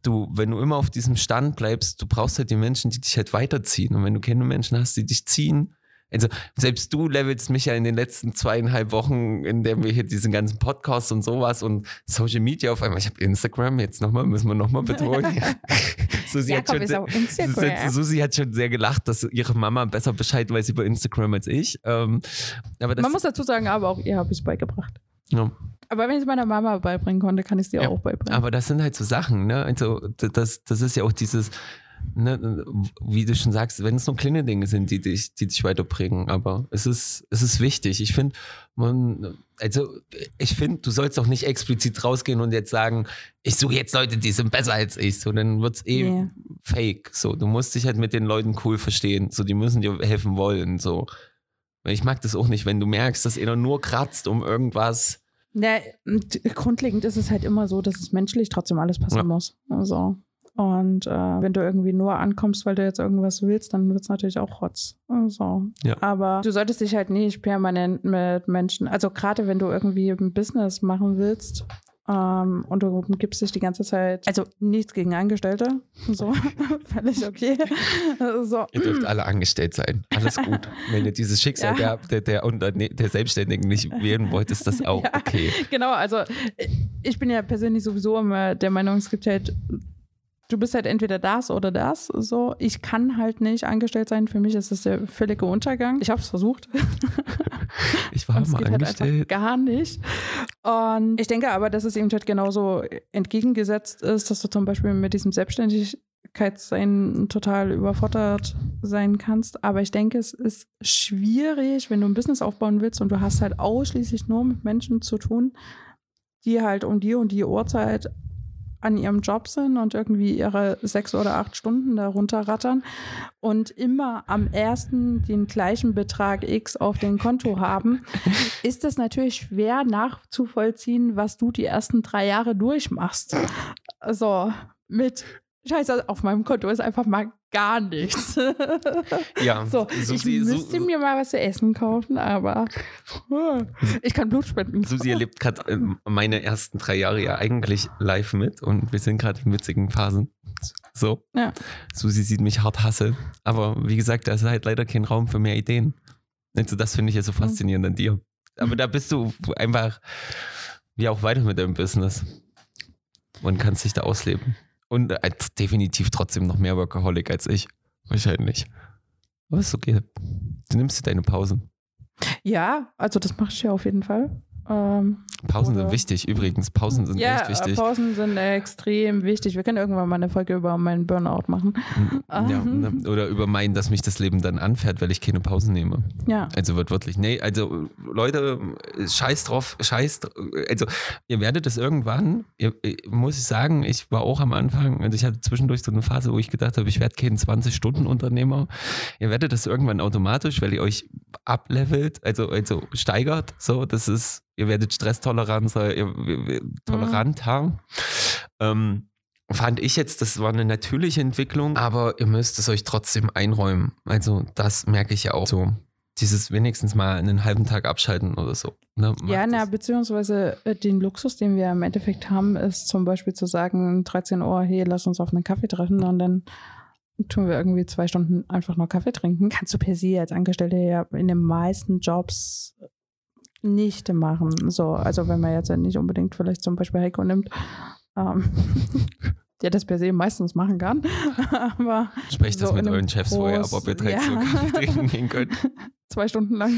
du, wenn du immer auf diesem Stand bleibst, du brauchst halt die Menschen, die dich halt weiterziehen. Und wenn du keine Menschen hast, die dich ziehen, also selbst du levelst mich ja in den letzten zweieinhalb Wochen, in dem wir hier diesen ganzen Podcasts und sowas und Social Media auf einmal. Ich habe Instagram, jetzt nochmal, müssen wir nochmal betonen. Susi, hat schon ist sehr. Susi hat schon sehr gelacht, dass ihre Mama besser Bescheid weiß über Instagram als ich. Ähm, aber Man muss dazu sagen, aber auch ihr habe ich es beigebracht. ja. Aber wenn ich es meiner Mama beibringen konnte, kann ich es dir Ja, auch beibringen. Aber das sind halt so Sachen, ne? Also, das, das ist ja auch dieses, ne, wie du schon sagst, wenn es nur kleine Dinge sind, die dich, die dich weiterbringen. Aber es ist, es ist wichtig. Ich finde, man, also, ich finde, du sollst auch nicht explizit rausgehen und jetzt sagen, ich suche jetzt Leute, die sind besser als ich. So, dann wird es eh Nee. fake. So, du musst dich halt mit den Leuten cool verstehen. So, die müssen dir helfen wollen. So. Ich mag das auch nicht, wenn du merkst, dass einer nur kratzt um irgendwas. Und grundlegend ist es halt immer so, dass es menschlich trotzdem alles passen Ja. muss. Also. Und äh, wenn du irgendwie nur ankommst, weil du jetzt irgendwas willst, dann wird es natürlich auch Rotz. Also. Ja. Aber du solltest dich halt nicht permanent mit Menschen, also gerade wenn du irgendwie ein Business machen willst, ähm, und du gibst dich die ganze Zeit, also nichts gegen Angestellte, so, völlig okay. so. Ihr dürft alle angestellt sein. Alles gut. Wenn ihr dieses Schicksal Ja. der, der, der, Unterne der Selbstständigen nicht wählen wollt, ist das auch Ja. okay. Genau, also ich bin ja persönlich sowieso immer der Meinung, es gibt halt, du bist halt entweder das oder das. So, ich kann halt nicht angestellt sein. Für mich ist das der völlige Untergang. Ich habe es versucht. Ich war mal halt angestellt. gar nicht. Und ich denke aber, dass es eben halt genauso entgegengesetzt ist, dass du zum Beispiel mit diesem Selbstständigkeitssein total überfordert sein kannst. Aber ich denke, es ist schwierig, wenn du ein Business aufbauen willst und du hast halt ausschließlich nur mit Menschen zu tun, die halt um die und die Uhrzeit an ihrem Job sind und irgendwie ihre sechs oder acht Stunden darunter rattern und immer am ersten den gleichen Betrag X auf dem Konto haben, ist es natürlich schwer nachzuvollziehen, was du die ersten drei Jahre durchmachst. So, mit Scheiße, auf meinem Konto ist einfach mal gar nichts. Ja, So, Susi, ich müsste Su- mir mal was zu essen kaufen, aber ich kann Blut spenden. Susi erlebt gerade meine ersten drei Jahre ja eigentlich live mit und wir sind gerade in witzigen Phasen. So. Ja. Susi sieht mich hart hasse. Aber wie gesagt, da ist halt leider kein Raum für mehr Ideen. Also das finde ich ja so faszinierend an dir. Aber da bist du einfach wie auch weiter mit deinem Business und kannst dich da ausleben. Und äh, definitiv trotzdem noch mehr Workaholic als ich. Wahrscheinlich. Aber ist okay. Du nimmst dir deine Pausen. Ja, also das mache ich ja auf jeden Fall. Ähm, Pausen Oder- sind wichtig übrigens. Pausen sind ja, echt wichtig. Pausen sind extrem wichtig. Wir können irgendwann mal eine Folge über meinen Burnout machen. Ja, ne? Oder über meinen, dass mich das Leben dann anfährt, weil ich keine Pausen nehme. Ja, Also wird wirklich, nee, also Leute, scheiß drauf, scheiß, also ihr werdet es irgendwann, ihr- muss ich sagen, ich war auch am Anfang, also ich hatte zwischendurch so eine Phase, wo ich gedacht habe, ich werde kein 20-Stunden-Unternehmer. Ihr werdet das irgendwann automatisch, weil ihr euch ablevelt, also, also steigert, so, das ist, ihr werdet stresstoleranter, ihr, ihr, toleranter. Ähm, fand ich jetzt, das war eine natürliche Entwicklung, aber ihr müsst es euch trotzdem einräumen. Also das merke ich ja auch so. Dieses wenigstens mal einen halben Tag abschalten oder so. Ne? Ja na, beziehungsweise äh, den Luxus, den wir im Endeffekt haben, ist zum Beispiel zu sagen, 13 Uhr, hey, lass uns auf einen Kaffee treffen und dann tun wir irgendwie zwei Stunden einfach nur Kaffee trinken. Kannst du per se als Angestellte ja in den meisten Jobs nicht machen. So, also wenn man jetzt nicht unbedingt vielleicht zum Beispiel Heiko nimmt, ähm, der das per se meistens machen kann. Aber Sprecht das so mit in einem euren Chefs vorher ab, ob ihr Groß- 13 Uhr Ja. Kaffee trinken gehen könnt. zwei Stunden lang,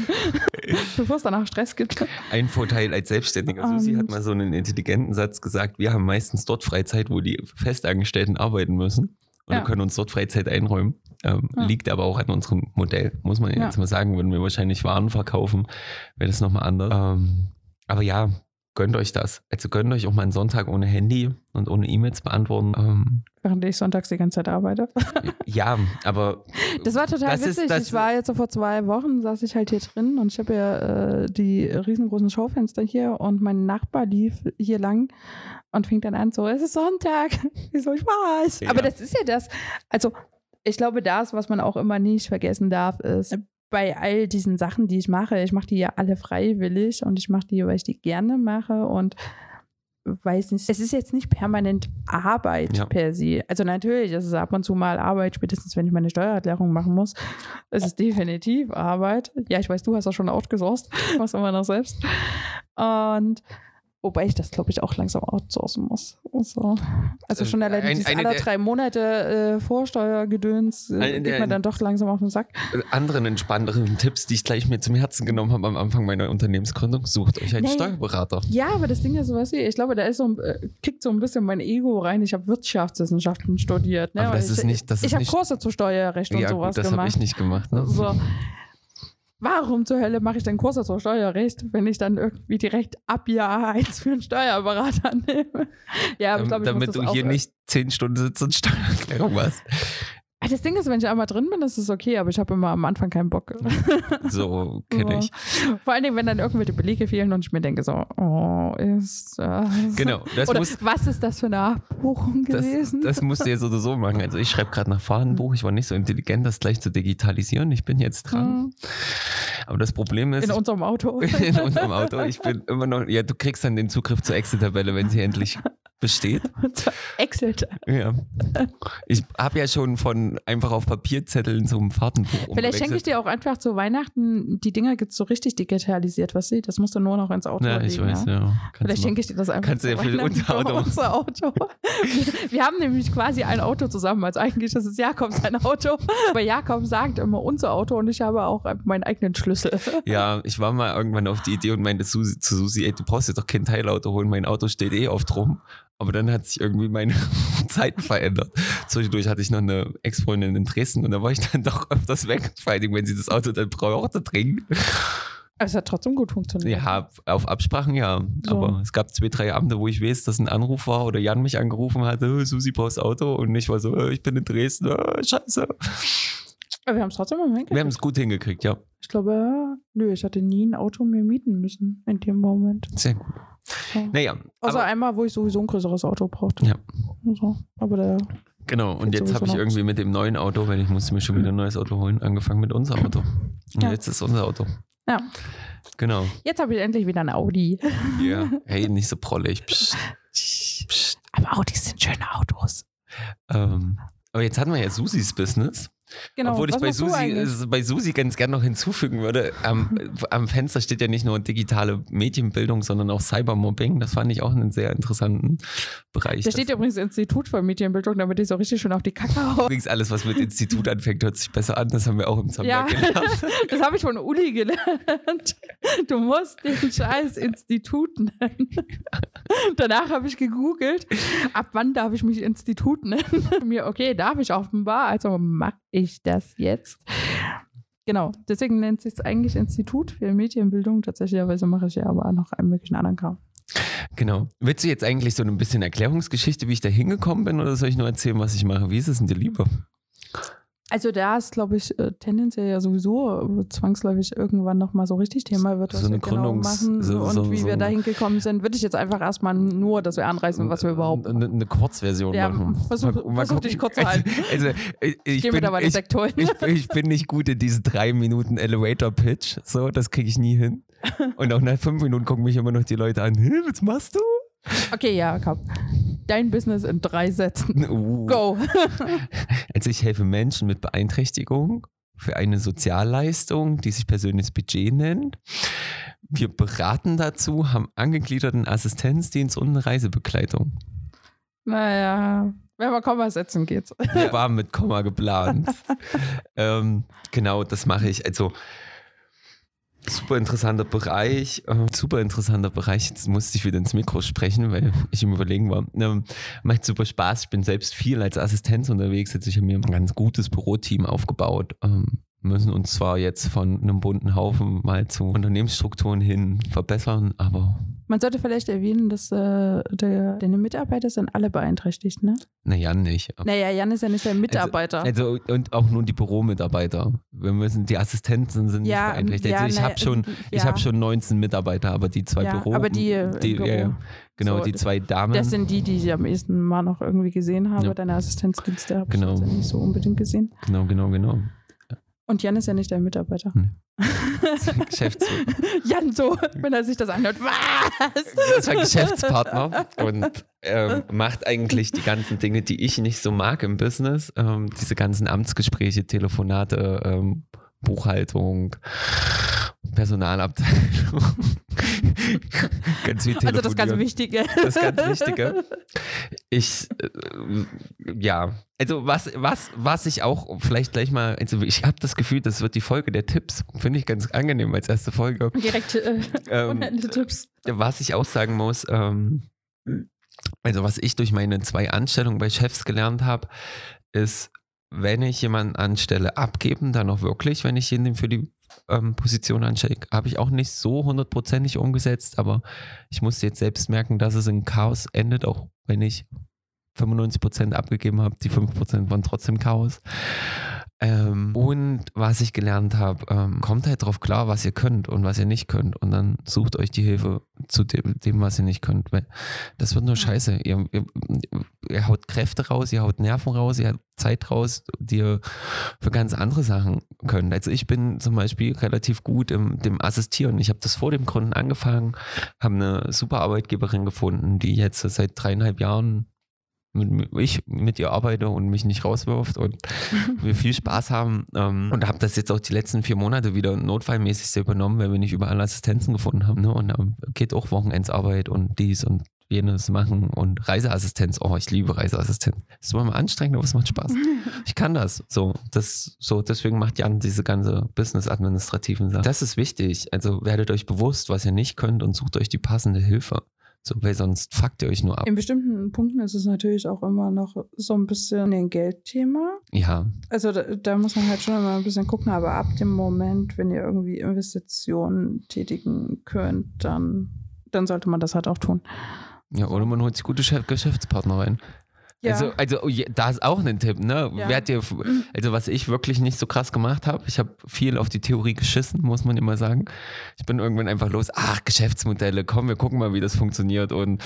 bevor es danach Stress gibt. Ein Vorteil als Selbstständiger. Susi hat mal so einen intelligenten Satz gesagt, wir haben meistens dort Freizeit, wo die Festangestellten arbeiten müssen. Und Ja. wir können uns dort Freizeit einräumen. Ähm, Ja. Liegt aber auch an unserem Modell, muss man Ja. jetzt mal sagen. Würden wir wahrscheinlich Waren verkaufen, wäre das nochmal anders. Ähm, aber ja, gönnt euch das. Also gönnt euch auch mal einen Sonntag ohne Handy und ohne E-Mails beantworten. Ähm, Während ich sonntags die ganze Zeit arbeite. ja, aber Das war total Das ist- witzig. das- ich war jetzt so vor zwei Wochen, saß ich halt hier drin und ich habe ja äh, die riesengroßen Schaufenster hier und mein Nachbar lief hier lang und fing dann an so, es ist Sonntag. Ich so, ich weiß. Ja. Aber das ist ja das. Also ich glaube, das, was man auch immer nicht vergessen darf, ist, bei all diesen Sachen, die ich mache, ich mache die ja alle freiwillig und ich mache die, weil ich die gerne mache und weiß nicht, es ist jetzt nicht permanent Arbeit Ja. per se. Also natürlich, es ist ab und zu mal Arbeit, spätestens wenn ich meine Steuererklärung machen muss. Es ist definitiv Arbeit. Ja, ich weiß, du hast das schon outgesourced, was immer noch selbst. Und wobei ich das, glaube ich, auch langsam outsourcen muss. So. Also schon allein Ein- dieses eine alle der- drei Monate äh, Vorsteuergedöns äh, der- geht mir dann doch langsam auf den Sack. anderen entspannteren Tipps, die ich gleich mir zum Herzen genommen habe am Anfang meiner Unternehmensgründung, sucht euch einen Nee. Steuerberater. Ja, aber das Ding ist, was ich, ich glaube, da ist so, ein- äh, kickt so ein bisschen mein Ego rein. Ich habe Wirtschaftswissenschaften studiert. Ne? Aber das ich, ist nicht- das ist ich habe Kurse zu Steuerrecht und Ja, sowas gut, das habe gemacht. ich nicht gemacht. Ne? So. Warum zur Hölle mache ich denn Kurse zur Steuerrecht, wenn ich dann irgendwie direkt ab Jahr 1 für einen Steuerberater nehme? Ja, aber ich glaube, ich Damit muss du das hier auch, nicht zehn Stunden sitzt und Steuererklärung machst. Ah, Das Ding ist, wenn ich einmal drin bin, ist es okay, aber ich habe immer am Anfang keinen Bock. So kenne ich. Vor allen Dingen, wenn dann irgendwelche Belege fehlen und ich mir denke so, oh, ist das... Genau, das Oder muss, was ist das für eine Abbuchung das, gewesen? das musst du ja so oder so machen. Also ich schreibe gerade nach Fahrtenbuch. Ich war nicht so intelligent, das gleich zu digitalisieren. Ich bin jetzt dran. Hm, Aber das Problem ist, in unserem Auto. in unserem Auto, ich bin immer noch, ja, du kriegst dann den Zugriff zur Excel-Tabelle, wenn sie endlich besteht. Excel. Ja. Ich habe ja schon von einfach auf Papierzetteln zum Fahrtenbuch Vielleicht schenke ich dir auch einfach zu Weihnachten, die Dinger gibt es so richtig digitalisiert, was sie, das musst du nur noch ins Auto Ja, legen. ich weiß, ja. ja. Vielleicht schenke ich dir das einfach Kannst du zu ja für unser Auto unser Auto. Wir, wir haben nämlich quasi ein Auto zusammen, also eigentlich ist es Jakob sein Auto. Aber Jakob sagt immer unser Auto und ich habe auch meinen eigenen Schlüssel. Ja, ich war mal irgendwann auf die Idee und meinte zu Susi, ey, du brauchst dir doch kein Teilauto holen, mein Auto steht eh oft rum. Aber dann hat sich irgendwie meine Zeiten verändert. Zwischendurch hatte ich noch eine Ex-Freundin in Dresden und da war ich dann doch öfters weg, vor allem wenn sie das Auto dann brauchte dringend. Es hat trotzdem gut funktioniert. Ja, auf Absprachen ja. So. Aber es gab zwei, drei Abende, wo ich weiß, dass ein Anruf war oder Jan mich angerufen hatte, "Oh, Susi brauchst Auto und ich war so, "Oh, ich bin in Dresden, oh, scheiße. Aber wir haben es trotzdem im Wir haben es gut hingekriegt, ja. Ich glaube, nö, ich hatte nie ein Auto mir mieten müssen in dem Moment. Sehr gut. So. Naja, Außer aber, einmal, wo ich sowieso ein größeres Auto brauchte. Ja. So. Aber der, genau. Und jetzt habe ich irgendwie mit dem neuen Auto, weil ich musste mir schon wieder ein neues Auto holen, angefangen mit unserem Auto. Und Ja. jetzt ist unser Auto. ja. Genau. Jetzt habe ich endlich wieder ein Audi. Ja. Hey, nicht so prollig. Psst. Psst. Aber Audis sind schöne Autos. Ähm, aber jetzt hatten wir ja Susis Business. Genau. Obwohl ich bei Susi, äh, bei Susi ganz gern noch hinzufügen würde, am, am Fenster steht ja nicht nur digitale Medienbildung, sondern auch Cybermobbing. Das fand ich auch einen sehr interessanten Bereich. Da steht Das- übrigens Institut für Medienbildung, damit ich so richtig schön auf die Kacke haue. Übrigens alles, was mit Institut anfängt, hört sich besser an. Das haben wir auch im Ja, Zamberg gelernt. das habe ich von Uli gelernt. Du musst den scheiß Institut nennen. Danach habe ich gegoogelt, ab wann darf ich mich Institut nennen? Mir, okay, darf ich offenbar, also mache ich das jetzt. Genau, deswegen nennt sich es eigentlich Institut für Medienbildung. Tatsächlicherweise mache ich ja aber noch einen möglichen anderen Kram. Genau. Willst du jetzt eigentlich so ein bisschen Erklärungsgeschichte, wie ich da hingekommen bin, oder soll ich nur erzählen, was ich mache? Wie ist es denn dir lieber? Also da ist, glaube ich, äh, tendenziell ja sowieso äh, zwangsläufig irgendwann nochmal so richtig Thema wird, was So eine wir genau Gründungs- machen so- und so- wie so- wir dahin gekommen sind, würde ich jetzt einfach erstmal nur, dass wir anreißen, was wir überhaupt Eine, eine Kurzversion Ja, machen. versuch- Mal- mal versuch dich gucken. kurz zu halten. Also, ich, ich, bin, ich, ich, bin- ich bin nicht gut in diesen drei Minuten Elevator Pitch. So, das kriege ich nie hin. Und auch nach fünf Minuten gucken mich immer noch die Leute an. "Hä, Was machst du? Okay, ja, komm. Dein Business in drei Sätzen. Uh. Go. Also ich helfe Menschen mit Beeinträchtigung für eine Sozialleistung, die sich persönliches Budget nennt. Wir beraten dazu, haben angegliederten Assistenzdienst und eine Reisebegleitung. Naja, wenn wir Komma setzen, geht's. Wir waren mit Komma geplant. ähm, genau, das mache ich. Also super interessanter Bereich. Äh, super interessanter Bereich. Jetzt musste ich wieder ins Mikro sprechen, weil ich im Überlegen war. Ähm, macht super Spaß. Ich bin selbst viel als Assistenz unterwegs. Jetzt ich habe mir ein ganz gutes Büroteam aufgebaut. Ähm, müssen uns zwar jetzt von einem bunten Haufen mal zu Unternehmensstrukturen hin verbessern, aber Man sollte vielleicht erwähnen, dass äh, der, deine Mitarbeiter sind alle beeinträchtigt, ne? naja, nicht. Naja, Jan ist ja nicht dein Mitarbeiter. Also und auch nur die Büromitarbeiter. Wir müssen, die Assistenten sind Ja, nicht beeinträchtigt. ja, also ich na, habe schon, ich ja. habe schon 19 Mitarbeiter, aber die zwei Ja, Büro, aber die, äh, die Büro. Ja, genau, So, die zwei Damen. das sind die, die ich am ehesten mal noch irgendwie gesehen habe. Ja. Deine Assistenzdienste habe Genau. ich nicht so unbedingt gesehen. genau, genau, genau. Und Jan ist ja nicht dein Mitarbeiter. Nee. Geschäftsführer. Jan so, wenn er sich das anhört. Was? Das war Geschäftspartner und ähm, macht eigentlich die ganzen Dinge, die ich nicht so mag im Business. Ähm, diese ganzen Amtsgespräche, Telefonate, ähm, Buchhaltung, Personalabteilung. ganz viel Also das ganz. Wichtige. Das ganz Wichtige. Ich, äh, ja, also was, was, was ich auch vielleicht gleich mal, also ich habe das Gefühl, das wird die Folge der Tipps. Finde ich ganz angenehm als erste Folge. Direkt äh, Ähm, Tipps. was ich auch sagen muss, ähm, also was ich durch meine zwei Anstellungen bei Chefs gelernt habe, ist, wenn ich jemanden anstelle, abgeben, dann auch wirklich, wenn ich ihn für die ähm, Position anstelle, habe ich auch nicht so hundertprozentig umgesetzt, aber ich musste jetzt selbst merken, dass es in Chaos endet, auch wenn ich 95% abgegeben habe, die 5% waren trotzdem Chaos. Ähm, und was ich gelernt habe, ähm, kommt halt drauf klar, was ihr könnt und was ihr nicht könnt. Und dann sucht euch die Hilfe zu dem, dem was ihr nicht könnt. Weil das wird nur scheiße. Ihr, ihr, ihr haut Kräfte raus, ihr haut Nerven raus, ihr haut Zeit raus, die ihr für ganz andere Sachen könnt. Also ich bin zum Beispiel relativ gut im dem Assistieren. Ich habe das vor dem Gründen angefangen, habe eine super Arbeitgeberin gefunden, die jetzt seit dreieinhalb Jahren mit, ich mit ihr arbeite und mich nicht rauswirft und wir viel Spaß haben ähm, und habe das jetzt auch die letzten vier Monate wieder notfallmäßig so übernommen, weil wir nicht überall Assistenzen gefunden haben. Ne? Und ähm, geht auch Wochenendsarbeit und dies und jenes machen und Reiseassistenz. Oh, ich liebe Reiseassistenz. Das ist immer anstrengend, aber es macht Spaß. Ich kann das. So, das, so, deswegen macht Jan diese ganze Business-administrativen Sachen. Das ist wichtig. Also werdet euch bewusst, was ihr nicht könnt und sucht euch die passende Hilfe. So, weil sonst fuckt ihr euch nur ab. In bestimmten Punkten ist es natürlich auch immer noch so ein bisschen ein Geldthema. Ja. Also da, da, muss man halt schon immer ein bisschen gucken, aber ab dem Moment, wenn ihr irgendwie Investitionen tätigen könnt, dann, dann sollte man das halt auch tun. Ja, oder man holt sich gute Geschäftspartner rein. Ja. Also, also oh da ist auch ein Tipp, ne? Ja. Ihr, also was ich wirklich nicht so krass gemacht habe, ich habe viel auf die Theorie geschissen, muss man immer sagen. Ich bin irgendwann einfach los, ach, Geschäftsmodelle, komm, wir gucken mal, wie das funktioniert. Und,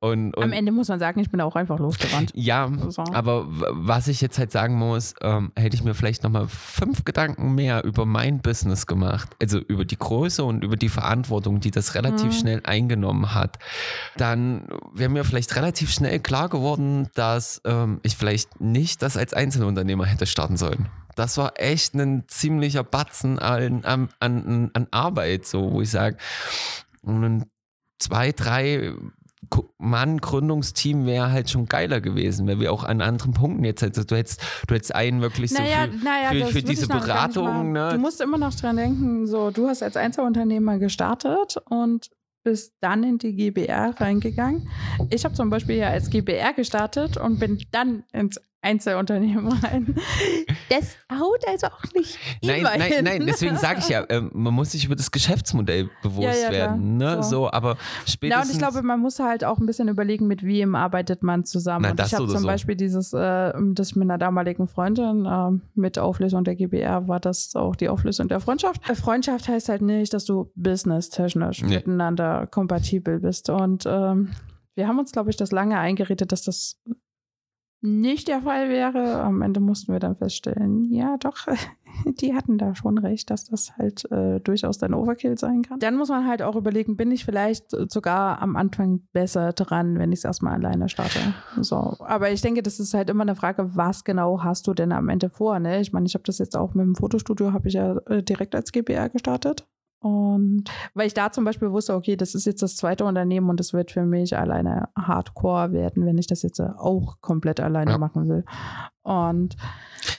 und, und Am Ende muss man sagen, ich bin auch einfach losgerannt. Ja, so. aber was ich jetzt halt sagen muss, ähm, hätte ich mir vielleicht nochmal fünf Gedanken mehr über mein Business gemacht, also über die Größe und über die Verantwortung, die das relativ mhm. schnell eingenommen hat, dann wäre mir vielleicht relativ schnell klar geworden, dass dass ähm, ich vielleicht nicht das als Einzelunternehmer hätte starten sollen. Das war echt ein ziemlicher Batzen an, an, an, an Arbeit, so wo ich sage, ein zwei, drei Mann Gründungsteam wäre halt schon geiler gewesen, weil wir auch an anderen Punkten jetzt also du hättest du hättest einen wirklich so naja, für, naja, für, für diese Beratung. Ne? Du musst immer noch dran denken, so du hast als Einzelunternehmer gestartet und bist dann in die GBR reingegangen. Ich habe zum Beispiel ja als GBR gestartet und bin dann ins Einzelunternehmen rein. Das haut also auch nicht. Nein, nein, nein, deswegen sage ich ja, äh, man muss sich über das Geschäftsmodell bewusst ja, ja, werden. Ne? So. so. aber spätestens. Ja, und ich glaube, man muss halt auch ein bisschen überlegen, mit wem arbeitet man zusammen. Na, und ich habe zum so. Beispiel dieses, äh, das mit einer damaligen Freundin, äh, mit Auflösung der GBR war das auch die Auflösung der Freundschaft. Äh, Freundschaft heißt halt nicht, dass du business-technisch nee. miteinander kompatibel bist. Und ähm, wir haben uns, glaube ich, das lange eingeredet, dass das nicht der Fall wäre. Am Ende mussten wir dann feststellen, ja doch, die hatten da schon recht, dass das halt äh, durchaus ein Overkill sein kann. Dann muss man halt auch überlegen, bin ich vielleicht sogar am Anfang besser dran, wenn ich es erstmal alleine starte. So. Aber ich denke, das ist halt immer eine Frage, was genau hast du denn am Ende vor? Ne? Ich meine, ich habe das jetzt auch mit dem Fotostudio, habe ich ja äh, direkt als GBR gestartet. Und weil ich da zum Beispiel wusste, okay, das ist jetzt das zweite Unternehmen und es wird für mich alleine Hardcore werden, wenn ich das jetzt auch komplett alleine ja. machen will. Und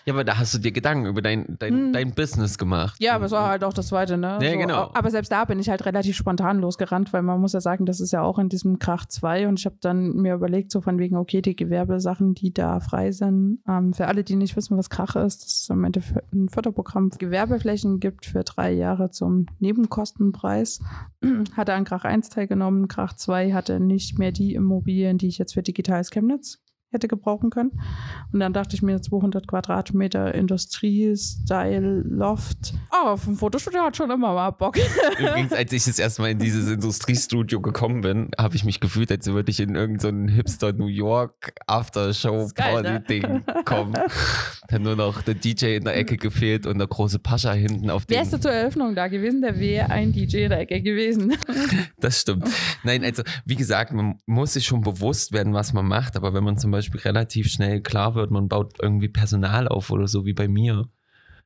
ja, aber da hast du dir Gedanken über dein, dein, hm. dein Business gemacht. Ja, aber es war halt auch das zweite, ne? Ja, so, genau. Aber selbst da bin ich halt relativ spontan losgerannt, weil man muss ja sagen, das ist ja auch in diesem Krach 2 und ich habe dann mir überlegt, so von wegen, okay, die Gewerbesachen, die da frei sind, ähm, für alle, die nicht wissen, was Krach ist, das ist am Ende ein Förderprogramm. Gewerbeflächen gibt für drei Jahre zum Nebenkostenpreis. hatte an Krach 1 teilgenommen, Krach 2 hatte nicht mehr die Immobilien, die ich jetzt für Digitales Chemnitz hätte gebrauchen können. Und dann dachte ich mir, 200 Quadratmeter Industrie-Style Loft. Oh, auf dem Fotostudio hat schon immer mal Bock. Übrigens, als ich das erste Mal in dieses Industriestudio gekommen bin, habe ich mich gefühlt, als würde ich in irgendein so Hipster New York Aftershow-Party-Ding ne? kommen. Dann nur noch der DJ in der Ecke gefehlt und der große Pascha hinten auf dem. Wärst du zur Eröffnung da gewesen, der wäre ein DJ in der Ecke gewesen. das stimmt. Nein, also wie gesagt, man muss sich schon bewusst werden, was man macht, aber wenn man zum Beispiel Beispiel relativ schnell klar wird, man baut irgendwie Personal auf oder so wie bei mir.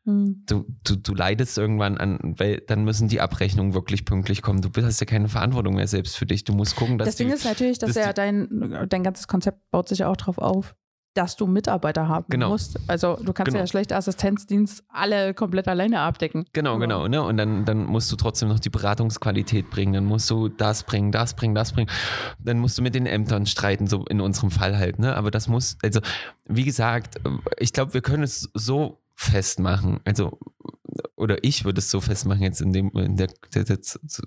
Mhm. Du, du, du leidest irgendwann an, weil dann müssen die Abrechnungen wirklich pünktlich kommen. Du hast ja keine Verantwortung mehr selbst für dich. Du musst gucken, dass Das Ding die, ist natürlich, dass, dass ja dein, dein ganzes Konzept baut sich ja auch darauf auf, dass du Mitarbeiter haben genau. musst. Also du kannst genau. ja schlecht Assistenzdienst alle komplett alleine abdecken. Genau, genau. Ne? Und dann, dann musst du trotzdem noch die Beratungsqualität bringen. Dann musst du das bringen, das bringen, das bringen. Dann musst du mit den Ämtern streiten, so in unserem Fall halt. Ne? Aber das muss, also wie gesagt, ich glaube, wir können es so festmachen. Also, oder ich würde es so festmachen, jetzt in dem, in der, der,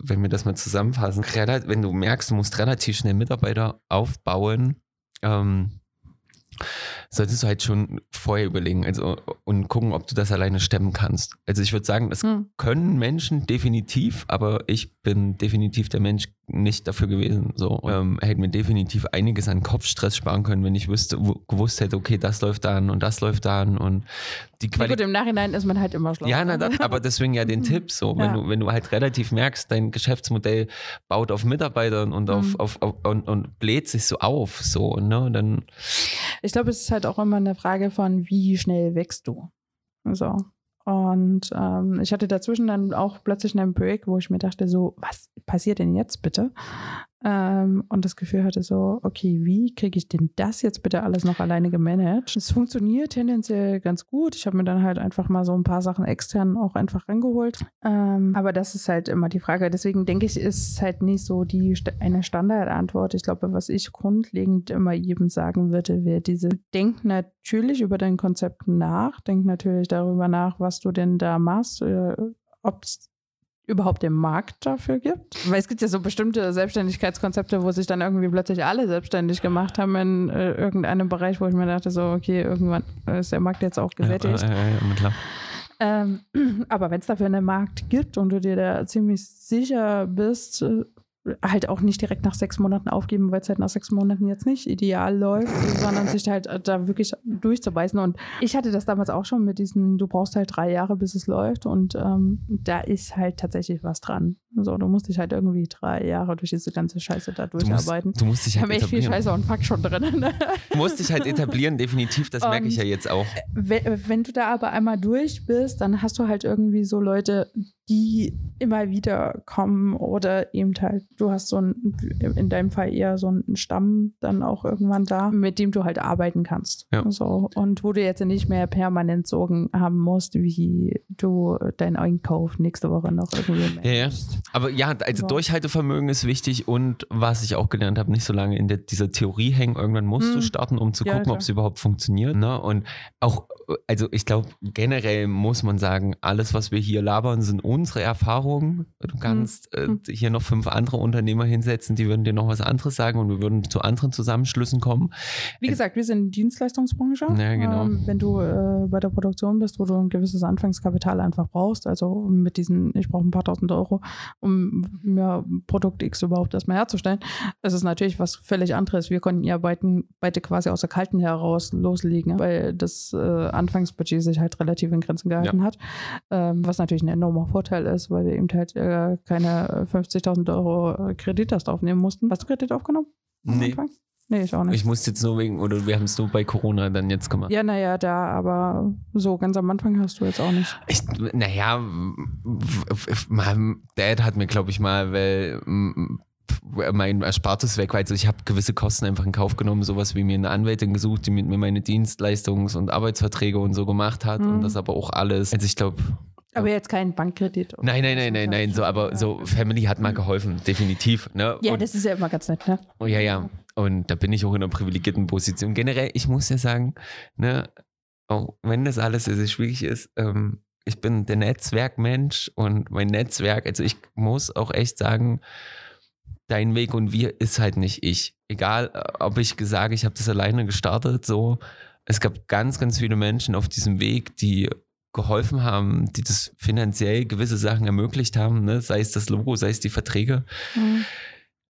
wenn wir das mal zusammenfassen. Wenn du merkst, du musst relativ schnell Mitarbeiter aufbauen, ähm, solltest du halt schon vorher überlegen also, und gucken, ob du das alleine stemmen kannst. Also ich würde sagen, das hm. können Menschen definitiv, aber ich bin definitiv der Mensch nicht dafür gewesen. So ähm, hätte mir definitiv einiges an Kopfstress sparen können, wenn ich wüsste, gewusst hätte, okay, das läuft da an und das läuft da an und die Qualität. Gut, im Nachhinein ist man halt immer schlau. Ja, na, das, aber deswegen ja den Tipp so, wenn ja. du wenn du halt relativ merkst, dein Geschäftsmodell baut auf Mitarbeitern und auf, mhm. auf, auf und, und bläht sich so auf, so ne, dann. Ich glaube, es ist halt auch immer eine Frage von, wie schnell wächst du. So. Und ähm, ich hatte dazwischen dann auch plötzlich einen Break, wo ich mir dachte, so, was passiert denn jetzt bitte? Ähm, und das Gefühl hatte so, okay, wie kriege ich denn das jetzt bitte alles noch alleine gemanagt? Es funktioniert tendenziell ganz gut. Ich habe mir dann halt einfach mal so ein paar Sachen extern auch einfach rangeholt. Ähm, aber das ist halt immer die Frage. Deswegen denke ich, ist halt nicht so die eine Standardantwort. Ich glaube, was ich grundlegend immer jedem sagen würde, wäre diese, denk natürlich über dein Konzept nach, denk natürlich darüber nach, was du denn da machst, äh, ob es überhaupt den Markt dafür gibt. Weil es gibt ja so bestimmte Selbstständigkeitskonzepte, wo sich dann irgendwie plötzlich alle selbstständig gemacht haben in äh, irgendeinem Bereich, wo ich mir dachte, so, okay, irgendwann ist der Markt jetzt auch gesättigt. Ja, ja, ja. Ähm, aber wenn es dafür einen Markt gibt und du dir da ziemlich sicher bist, äh, halt auch nicht direkt nach sechs Monaten aufgeben, weil es halt nach sechs Monaten jetzt nicht ideal läuft, sondern sich halt da wirklich durchzubeißen. Und ich hatte das damals auch schon mit diesen, du brauchst halt drei Jahre, bis es läuft. Und ähm, da ist halt tatsächlich was dran. So, du musst dich halt irgendwie drei Jahre durch diese ganze Scheiße da durcharbeiten. Du musst, du musst dich halt echt viel Scheiße und Fuck schon drin. Ne? Du musst dich halt etablieren, definitiv, das merke ich ja jetzt auch. Wenn, wenn du da aber einmal durch bist, dann hast du halt irgendwie so Leute, die immer wieder kommen oder eben halt, du hast so ein, in deinem Fall eher so einen Stamm dann auch irgendwann da, mit dem du halt arbeiten kannst. Ja. So. Und wo du jetzt nicht mehr permanent Sorgen haben musst, wie du deinen Einkauf nächste Woche noch irgendwie mehr ja, ja. Aber ja, also so. Durchhaltevermögen ist wichtig und was ich auch gelernt habe, nicht so lange in der, dieser Theorie hängen, irgendwann musst hm. du starten, um zu ja, gucken, ob es überhaupt funktioniert. Ne? Und auch, also ich glaube, generell muss man sagen, alles, was wir hier labern, sind unsere Erfahrungen. Du kannst mhm. äh, hier noch fünf andere Unternehmer hinsetzen, die würden dir noch was anderes sagen und wir würden zu anderen Zusammenschlüssen kommen. Wie gesagt, wir sind Dienstleistungsbranche. Ja, genau. Ähm, wenn du äh, bei der Produktion bist, wo du ein gewisses Anfangskapital einfach brauchst, also mit diesen, ich brauche ein paar tausend Euro, um mir Produkt X überhaupt erstmal herzustellen, ist es natürlich was völlig anderes. Wir konnten ja beide, beide quasi aus der Kalten heraus loslegen, weil das äh, Anfangsbudget sich halt relativ in Grenzen gehalten ja. hat, ähm, was natürlich ein enormer Vorteil ist ist, weil wir eben halt äh, keine 50.000 Euro Kredit erst aufnehmen mussten. Hast du Kredit aufgenommen? Nee. Nee, ich auch nicht. Ich musste jetzt nur wegen, oder wir haben es nur bei Corona dann jetzt gemacht. Ja, naja, da, aber so ganz am Anfang hast du jetzt auch nicht. Ich, naja, mein Dad hat mir, glaube ich, mal, weil mein Erspartes weg, also ich habe gewisse Kosten einfach in Kauf genommen, sowas wie mir eine Anwältin gesucht, die mit mir meine Dienstleistungs- und Arbeitsverträge und so gemacht hat mhm. und das aber auch alles. Also ich glaube, aber jetzt kein Bankkredit. Nein, nein, nein, nein, nein. So, aber so Family hat mal geholfen, definitiv. Ne? Ja, und, das ist ja immer ganz nett, ne? Oh, ja, ja. Und da bin ich auch in einer privilegierten Position. Generell, ich muss ja sagen, ne, auch wenn das alles sehr, sehr schwierig ist, ähm, ich bin der Netzwerkmensch und mein Netzwerk, also ich muss auch echt sagen, dein Weg und wir ist halt nicht ich. Egal, äh, ob ich sage, ich habe das alleine gestartet, so. Es gab ganz, ganz viele Menschen auf diesem Weg, die geholfen haben, die das finanziell gewisse Sachen ermöglicht haben, ne? sei es das Logo, sei es die Verträge. Mhm.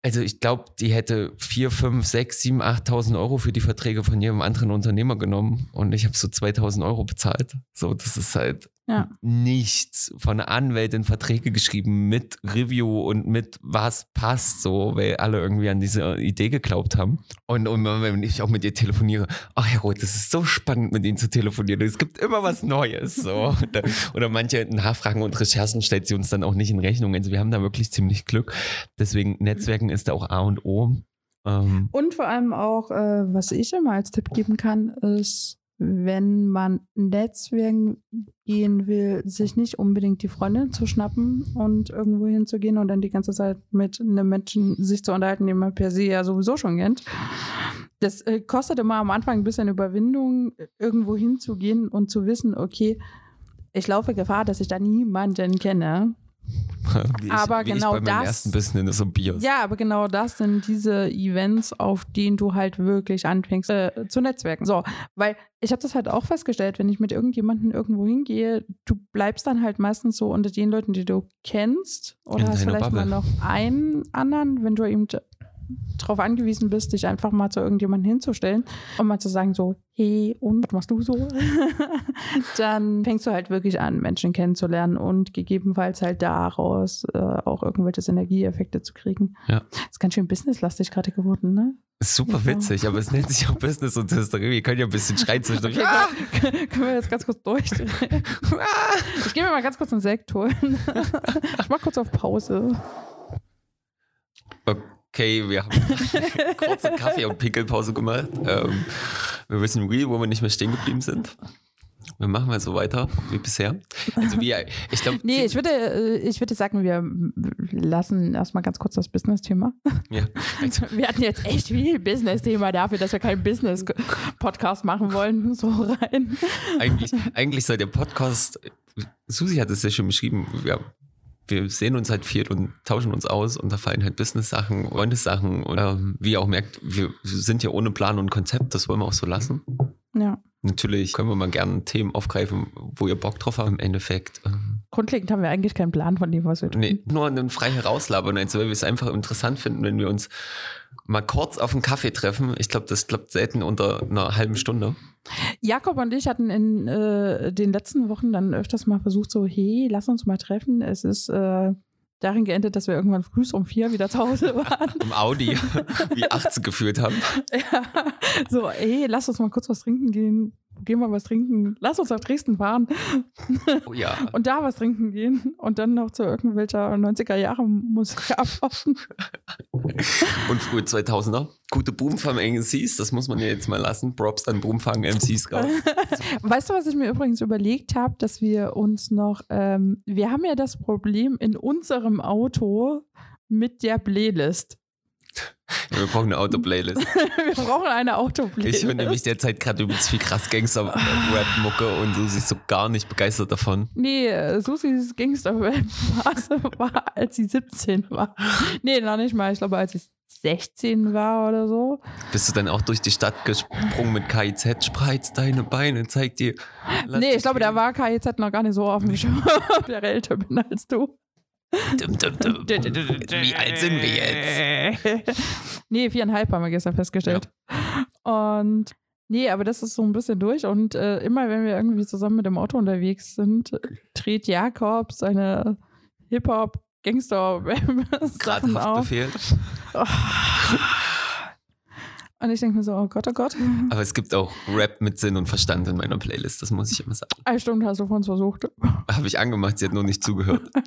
Also ich glaube, die hätte 4, 5, 6, 7, 8.000 Euro für die Verträge von jedem anderen Unternehmer genommen und ich habe so 2.000 Euro bezahlt. So, das ist halt ja. nichts von einer Anwältin Verträge geschrieben mit Review und mit was passt so, weil alle irgendwie an diese Idee geglaubt haben. Und, und wenn ich auch mit ihr telefoniere, ach Herr Roth, das ist so spannend mit ihnen zu telefonieren. Es gibt immer was Neues. So. Oder manche Nachfragen und Recherchen stellt sie uns dann auch nicht in Rechnung. Also wir haben da wirklich ziemlich Glück. Deswegen Netzwerken ist da auch A und O. Ähm und vor allem auch, äh, was ich immer als Tipp geben kann, ist wenn man Netzwerken gehen will, sich nicht unbedingt die Freundin zu schnappen und irgendwo hinzugehen und dann die ganze Zeit mit einem Menschen sich zu unterhalten, den man per se ja sowieso schon kennt. Das äh, kostet immer am Anfang ein bisschen Überwindung, irgendwo hinzugehen und zu wissen, okay, ich laufe Gefahr, dass ich da niemanden kenne. Aber ich, wie genau das. Ja, aber genau das sind diese Events, auf denen du halt wirklich anfängst äh, zu netzwerken. So, weil ich habe das halt auch festgestellt, wenn ich mit irgendjemandem irgendwo hingehe, du bleibst dann halt meistens so unter den Leuten, die du kennst. Oder hast vielleicht Bubble. mal noch einen anderen, wenn du eben darauf angewiesen bist, dich einfach mal zu irgendjemandem hinzustellen und mal zu sagen so, hey, und was machst du so? dann fängst du halt wirklich an, Menschen kennenzulernen und gegebenenfalls halt daraus äh, auch irgendwelche Synergieeffekte zu kriegen. Ja. ist ganz schön businesslastig gerade geworden, ne? Super witzig, aber es nennt sich auch Business und Hysterie. Wir können ja ein bisschen schreien zwischendurch. Okay, ah! können wir jetzt ganz kurz durchdrehen? ich gehe mir mal ganz kurz einen Sekt holen. ich mach kurz auf Pause. Okay. Okay, wir haben kurze Kaffee- und Pickelpause gemacht. Ähm, wir wissen real, wo wir nicht mehr stehen geblieben sind. Wir machen mal so weiter wie bisher. Also wie, ich glaube, Nee, ich würde, äh, ich würde sagen, wir lassen erstmal ganz kurz das Business-Thema. ja, also, Wir hatten jetzt echt viel Business-Thema dafür, dass wir keinen Business-Podcast machen wollen, so rein. eigentlich, eigentlich soll der Podcast, Susi hat es ja schon beschrieben, wir, wir sehen uns halt viel und tauschen uns aus und da fallen halt Business-Sachen, Freundessachen oder wie ihr auch merkt, wir sind ja ohne Plan und Konzept, das wollen wir auch so lassen. Ja. Natürlich können wir mal gerne Themen aufgreifen, wo ihr Bock drauf habt im Endeffekt. Ähm, Grundlegend haben wir eigentlich keinen Plan von dem, was wir tun. Nee, nur einen frei herauslabern, also weil wir es einfach interessant finden, wenn wir uns mal kurz auf einen Kaffee treffen. Ich glaube, das klappt selten unter einer halben Stunde. Jakob und ich hatten in äh, den letzten Wochen dann öfters mal versucht, so, hey, lass uns mal treffen. Es ist äh, darin geendet, dass wir irgendwann früh um vier wieder zu Hause waren. Im Audi, wie 18 geführt haben. ja. So, hey, lass uns mal kurz was trinken gehen. Gehen wir was trinken. Lass uns nach Dresden fahren Oh ja. und da was trinken gehen und dann noch zu irgendwelcher 90er Jahre Musik abwaschen. Und frühe 2000er. Gute Boomfang-MCs, das muss man ja jetzt mal lassen. Props an Boomfang-MCs raus. Weißt du, was ich mir übrigens überlegt habe, dass wir uns noch, ähm, wir haben ja das Problem in unserem Auto mit der Playlist. Wir brauchen eine Auto-Playlist. wir brauchen eine Autoplaylist. Ich höre nämlich derzeit gerade übelst viel krass Gangster-Rap-Mucke und Susi ist so gar nicht begeistert davon. Nee, äh, Susis Gangster-Phase war, als sie 17 war. Nee, noch nicht mal. Ich glaube, als ich 16 war oder so. Bist du dann auch durch die Stadt gesprungen mit KIZ, spreiz deine Beine, zeig dir. nee, ich glaube, da war KIZ noch gar nicht so auf dem Schirm, der älter bin als du. Dum, dum, dum. Wie alt sind wir jetzt? nee, viereinhalb haben wir gestern festgestellt. Und nee, aber das ist so ein bisschen durch. Und äh, immer wenn wir irgendwie zusammen mit dem Auto unterwegs sind, dreht Jakob seine Gerade Hip-Hop-Gangster-Sachen auf. Haftbefehl. Und ich denke mir so, oh Gott, oh Gott. Aber es gibt auch Rap mit Sinn und Verstand in meiner Playlist, das muss ich immer sagen. Eine Stunde hast du von uns versucht. Habe ich angemacht, sie hat nur nicht zugehört.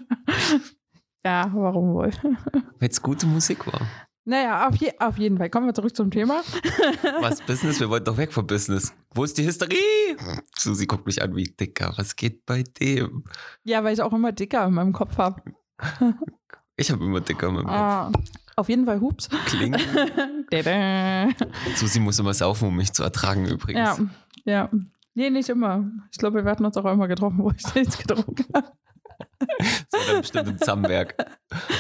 Ja, warum wohl? Weil es gute Musik war. Naja, auf, je auf jeden Fall. Kommen wir zurück zum Thema. Was Business? Wir wollten doch weg von Business. Wo ist die Hysterie? Susi guckt mich an wie dicker. Was geht bei dem? Ja, weil ich auch immer dicker in meinem Kopf habe. Ich habe immer dicker in meinem Kopf. Ah, auf jeden Fall Hups. Klingt. ja, Susi muss immer saufen, um mich zu ertragen übrigens. ja. Nee, nicht immer. Ich glaube, wir hatten uns auch einmal getroffen, wo ich nichts getrunken habe. War dann bestimmt im Zamberg.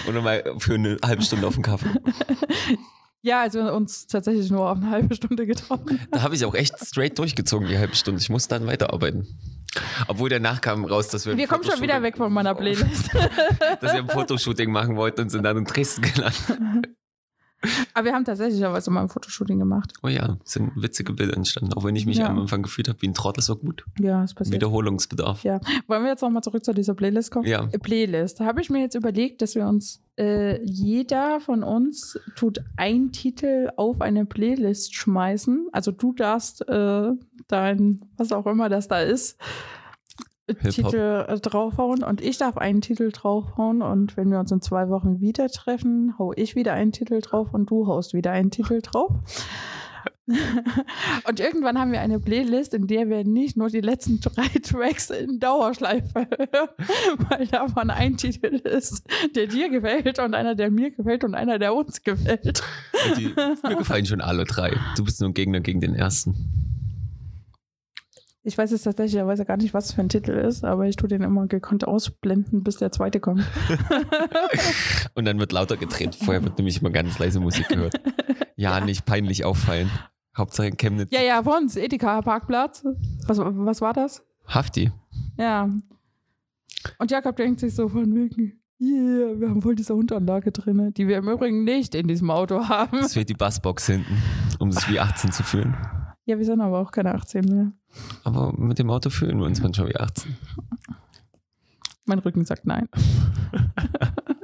Oder mal für eine halbe Stunde auf den Kaffee. Ja, also wir haben uns tatsächlich nur auf eine halbe Stunde getroffen. Da habe ich auch echt straight durchgezogen, die halbe Stunde. Ich muss dann weiterarbeiten. Obwohl danach kam raus, dass wir, Wir kommen schon wieder weg von meiner Playlist. Dass wir ein Fotoshooting machen wollten und sind dann in Dresden gelandet. Aber wir haben tatsächlich auch was mal ein Fotoshooting gemacht. Oh ja, es sind witzige Bilder entstanden. Auch wenn ich mich Ja. am Anfang gefühlt habe wie ein Trottel, so gut. Ja, ist passiert. Wiederholungsbedarf. Ja. Wollen wir jetzt nochmal zurück zu dieser Playlist kommen? Ja. Playlist. Da habe ich mir jetzt überlegt, dass wir uns, äh, jeder von uns tut einen Titel auf eine Playlist schmeißen. Also du darfst äh, dein, was auch immer das da ist. Titel äh, draufhauen und ich darf einen Titel draufhauen und wenn wir uns in zwei Wochen wieder treffen, hau ich wieder einen Titel drauf und du haust wieder einen Titel drauf. Und irgendwann haben wir eine Playlist, in der wir nicht nur die letzten drei Tracks in Dauerschleife hören, weil davon ein Titel ist, der dir gefällt und einer, der mir gefällt und einer, der uns gefällt. Die, mir gefallen schon alle drei. Du bist nur ein Gegner gegen den ersten. Ich weiß jetzt tatsächlich gar nicht, was es für ein Titel ist, aber ich tue den immer gekonnt ausblenden, bis der zweite kommt. Und dann wird lauter gedreht. Vorher wird nämlich immer ganz leise Musik gehört. Ja, nicht peinlich auffallen. Hauptsache in Chemnitz. Ja, ja, von uns, Edeka-Parkplatz. Was, was war das? Hafti. Ja. Und Jakob denkt sich so von wegen, yeah, wir haben voll diese Unteranlage drin, die wir im Übrigen nicht in diesem Auto haben. Es fehlt die Bassbox hinten, um sich wie 18 zu fühlen. Ja, wir sind aber auch keine 18 mehr. Aber mit dem Auto fühlen wir uns manchmal wie 18. Mein Rücken sagt nein.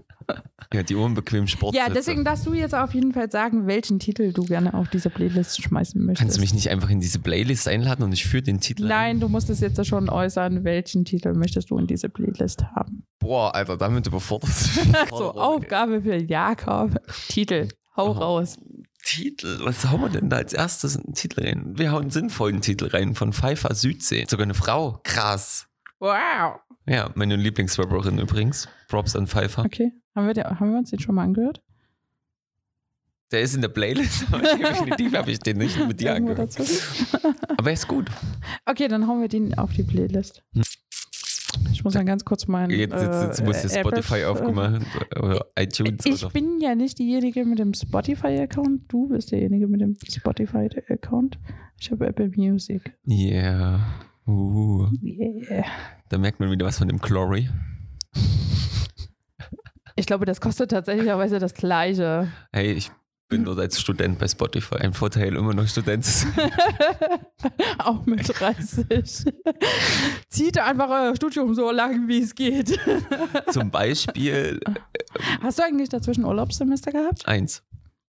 Ja, die unbequemen Sportsitze. Ja, deswegen darfst du jetzt auf jeden Fall sagen, welchen Titel du gerne auf diese Playlist schmeißen möchtest. Kannst du mich nicht einfach in diese Playlist einladen und ich führe den Titel ein? Nein, du musst es jetzt schon äußern, welchen Titel möchtest du in diese Playlist haben. Boah, Alter, damit überfordert. So, Aufgabe für Jakob. Titel. Hau Oh. raus. Titel, was hauen wir denn da als erstes einen Titel rein? Wir hauen einen sinnvollen Titel rein von Pfeiffer Südsee. Sogar eine Frau. Krass. Wow. Ja, meine Lieblingsrapperin übrigens. Props an Pfeiffer. Okay. Haben wir, den, haben wir uns den schon mal angehört? Der ist in der Playlist, aber definitiv habe ich den nicht mit dir Irgendwo angehört. dazwischen? Aber er ist gut. Okay, dann hauen wir den auf die Playlist. Ich muss dann ganz kurz meinen. Jetzt, jetzt, jetzt äh, muss äh, Spotify äh, aufgemacht oder iTunes Ich oder. bin ja nicht diejenige mit dem Spotify-Account. Du bist derjenige mit dem Spotify-Account. Ich habe Apple Music. Yeah. Uh, Yeah. da merkt man wieder was von dem Glory. Ich glaube, das kostet tatsächlicherweise das Gleiche. Hey, ich bin dort als Student bei Spotify. Ein Vorteil, immer noch Student zu sein. Auch mit 30. Zieht einfach euer Studium so lang, wie es geht. Zum Beispiel Hast du eigentlich dazwischen Urlaubssemester gehabt? eins.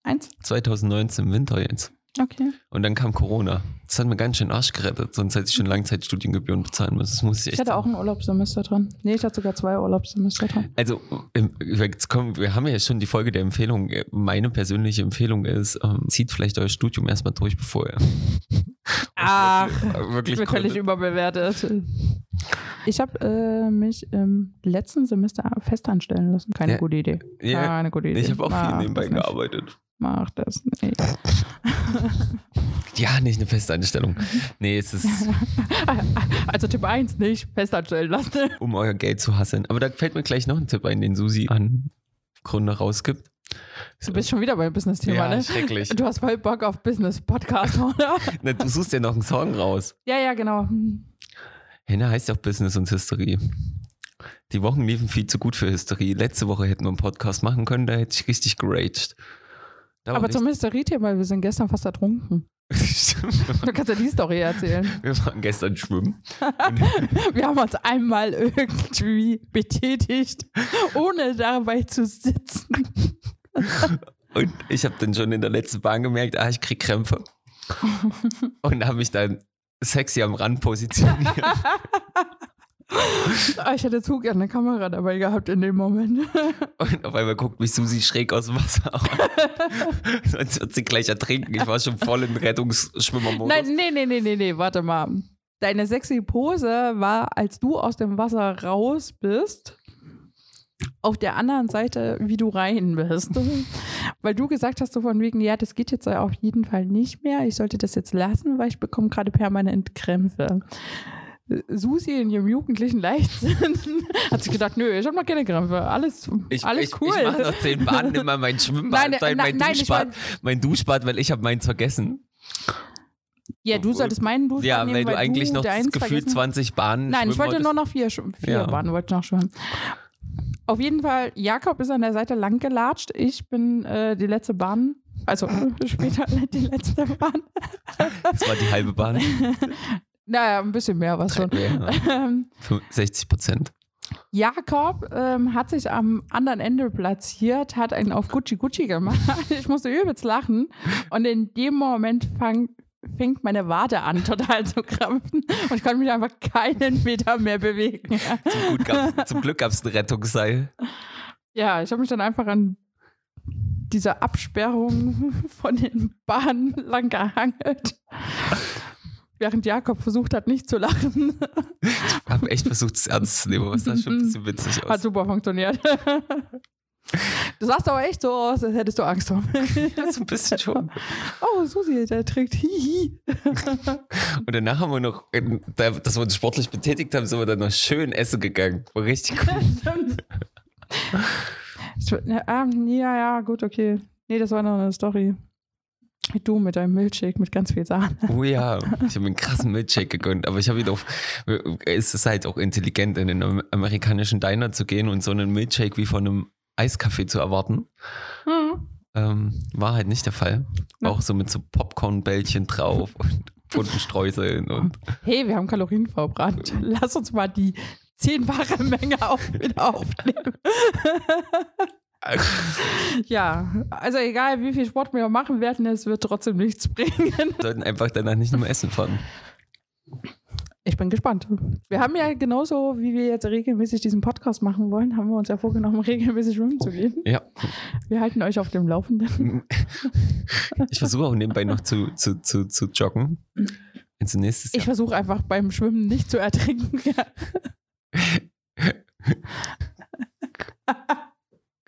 Eins? 2019 im Winter jetzt. Okay. Und dann kam Corona. Das hat mir ganz schön Arsch gerettet, sonst hätte ich schon Langzeitstudiengebühren bezahlen müssen. Das muss ich echt Ich hatte auch ein Urlaubssemester dran. Nee, ich hatte sogar zwei Urlaubssemester dran. Also, im- jetzt kommen, wir haben ja schon die Folge der Empfehlung. Meine persönliche Empfehlung ist, ähm, zieht vielleicht euer Studium erstmal durch, bevor ihr. Ach, wirklich Ich bin völlig überbewertet. Ich habe äh, mich im letzten Semester festanstellen lassen. Keine Ja. gute Idee. Ja, Keine gute Idee. ich habe auch viel nebenbei das nicht. gearbeitet. Mach das nicht. Ja, nicht eine Festanstellung. Nee, es ist, Also Tipp 1 nicht festanstellen lassen. um euer Geld zu hasseln. Aber da fällt mir gleich noch ein Tipp ein, den Susi an Gründer rausgibt. Du bist schon wieder beim Business-Thema, ja, ne? schrecklich. Du hast voll Bock auf Business-Podcast, oder? Na, du suchst ja noch einen Song raus. ja, ja, genau. Henne heißt ja auch Business und Hysterie. Die Wochen liefen viel zu gut für Hysterie. Letzte Woche hätten wir einen Podcast machen können, da hätte ich richtig geraged. Da war Aber zum Hysterie-Thema, wir sind gestern fast ertrunken. Du kannst ja die Story erzählen. Wir waren gestern schwimmen. Wir haben uns einmal irgendwie betätigt, ohne dabei zu sitzen. Und ich habe dann schon in der letzten Bahn gemerkt, ah, ich krieg Krämpfe. Und habe mich dann sexy am Rand positioniert. Ah, Ich hätte zu gerne eine Kamera dabei gehabt in dem Moment. Und auf einmal guckt mich Susi schräg aus dem Wasser an. Sonst wird sie gleich ertrinken. Ich war schon voll im Rettungsschwimmermodus. Nein, nee, nee, nee, nee, nee, warte mal. Deine sexy Pose war, als du aus dem Wasser raus bist, auf der anderen Seite, wie du rein bist. Weil du gesagt hast, so von wegen, ja, das geht jetzt auf jeden Fall nicht mehr. Ich sollte das jetzt lassen, weil ich bekomme gerade permanent Krämpfe. Susi in ihrem jugendlichen Leichtsinn hat sich gedacht, nö, ich habe noch keine Krämpfe. Alles, Ich, alles ich, cool. Ich mache nach zehn Bahnen immer mein Schwimmbad, Nein, mein, nein, mein nein, Duschbad, mein Duschbad, weil ich habe meins vergessen. ja, du solltest meinen Duschbad Ja, nehmen, weil du eigentlich noch gefühlt vergessen 20 Bahnen Nein, ich wollte nur noch vier, vier Ja. Bahnen wollte noch schwimmen. Auf jeden Fall, Jakob ist an der Seite lang gelatscht. Ich bin äh, die letzte Bahn, also später die letzte Bahn. Das war die halbe Bahn. Naja, ein bisschen mehr war schon. Ja, Ähm, 60 Prozent. Jakob ähm, hat sich am anderen Ende platziert, hat einen auf Gucci Gucci gemacht. Ich musste übelst lachen. Und in dem Moment fang, fängt meine Wade an, total zu krampfen. Und ich konnte mich einfach keinen Meter mehr bewegen. Zum, gab, zum Glück gab es ein Rettungsseil. Ja, ich habe mich dann einfach an dieser Absperrung von den Bahnen lang gehangelt. Während Jakob versucht hat, nicht zu lachen. Ich habe echt versucht, es ernst zu nehmen, aber es sah schon ein bisschen witzig Hat aus. super funktioniert. Du sahst aber echt so aus, als hättest du Angst vor mir. Ja, so ein bisschen schon. Oh, Susi, der trägt Hihi. Und danach haben wir noch, da- dass wir uns sportlich betätigt haben, sind wir dann noch schön essen gegangen. War richtig. Ich- ähm, ja, ja, gut, okay. Nee, das war noch eine Story. Du mit deinem Milchshake mit ganz viel Sahne. Oh ja, ich habe mir einen krassen Milkshake gegönnt, aber ich habe ihn auf, es ist halt auch intelligent, in den am- amerikanischen Diner zu gehen und so einen Milkshake wie von einem Eiskaffee zu erwarten. Hm. Ähm, war halt nicht der Fall. Ja. Auch so mit so Popcornbällchen drauf und bunten Streuseln und Hey, wir haben Kalorien verbrannt. Lass uns mal die zehnfache Menge auf, wieder aufnehmen. ja, also egal wie viel Sport wir machen werden, es wird trotzdem nichts bringen. sollten einfach danach nicht mehr essen fahren. Ich bin gespannt. Wir haben ja genauso, wie wir jetzt regelmäßig diesen Podcast machen wollen, haben wir uns ja vorgenommen, regelmäßig schwimmen zu gehen. Ja. Wir halten euch auf dem Laufenden. Ich versuche auch nebenbei noch zu, zu, zu, zu joggen. Also nächstes Ich versuche einfach beim Schwimmen nicht zu ertrinken.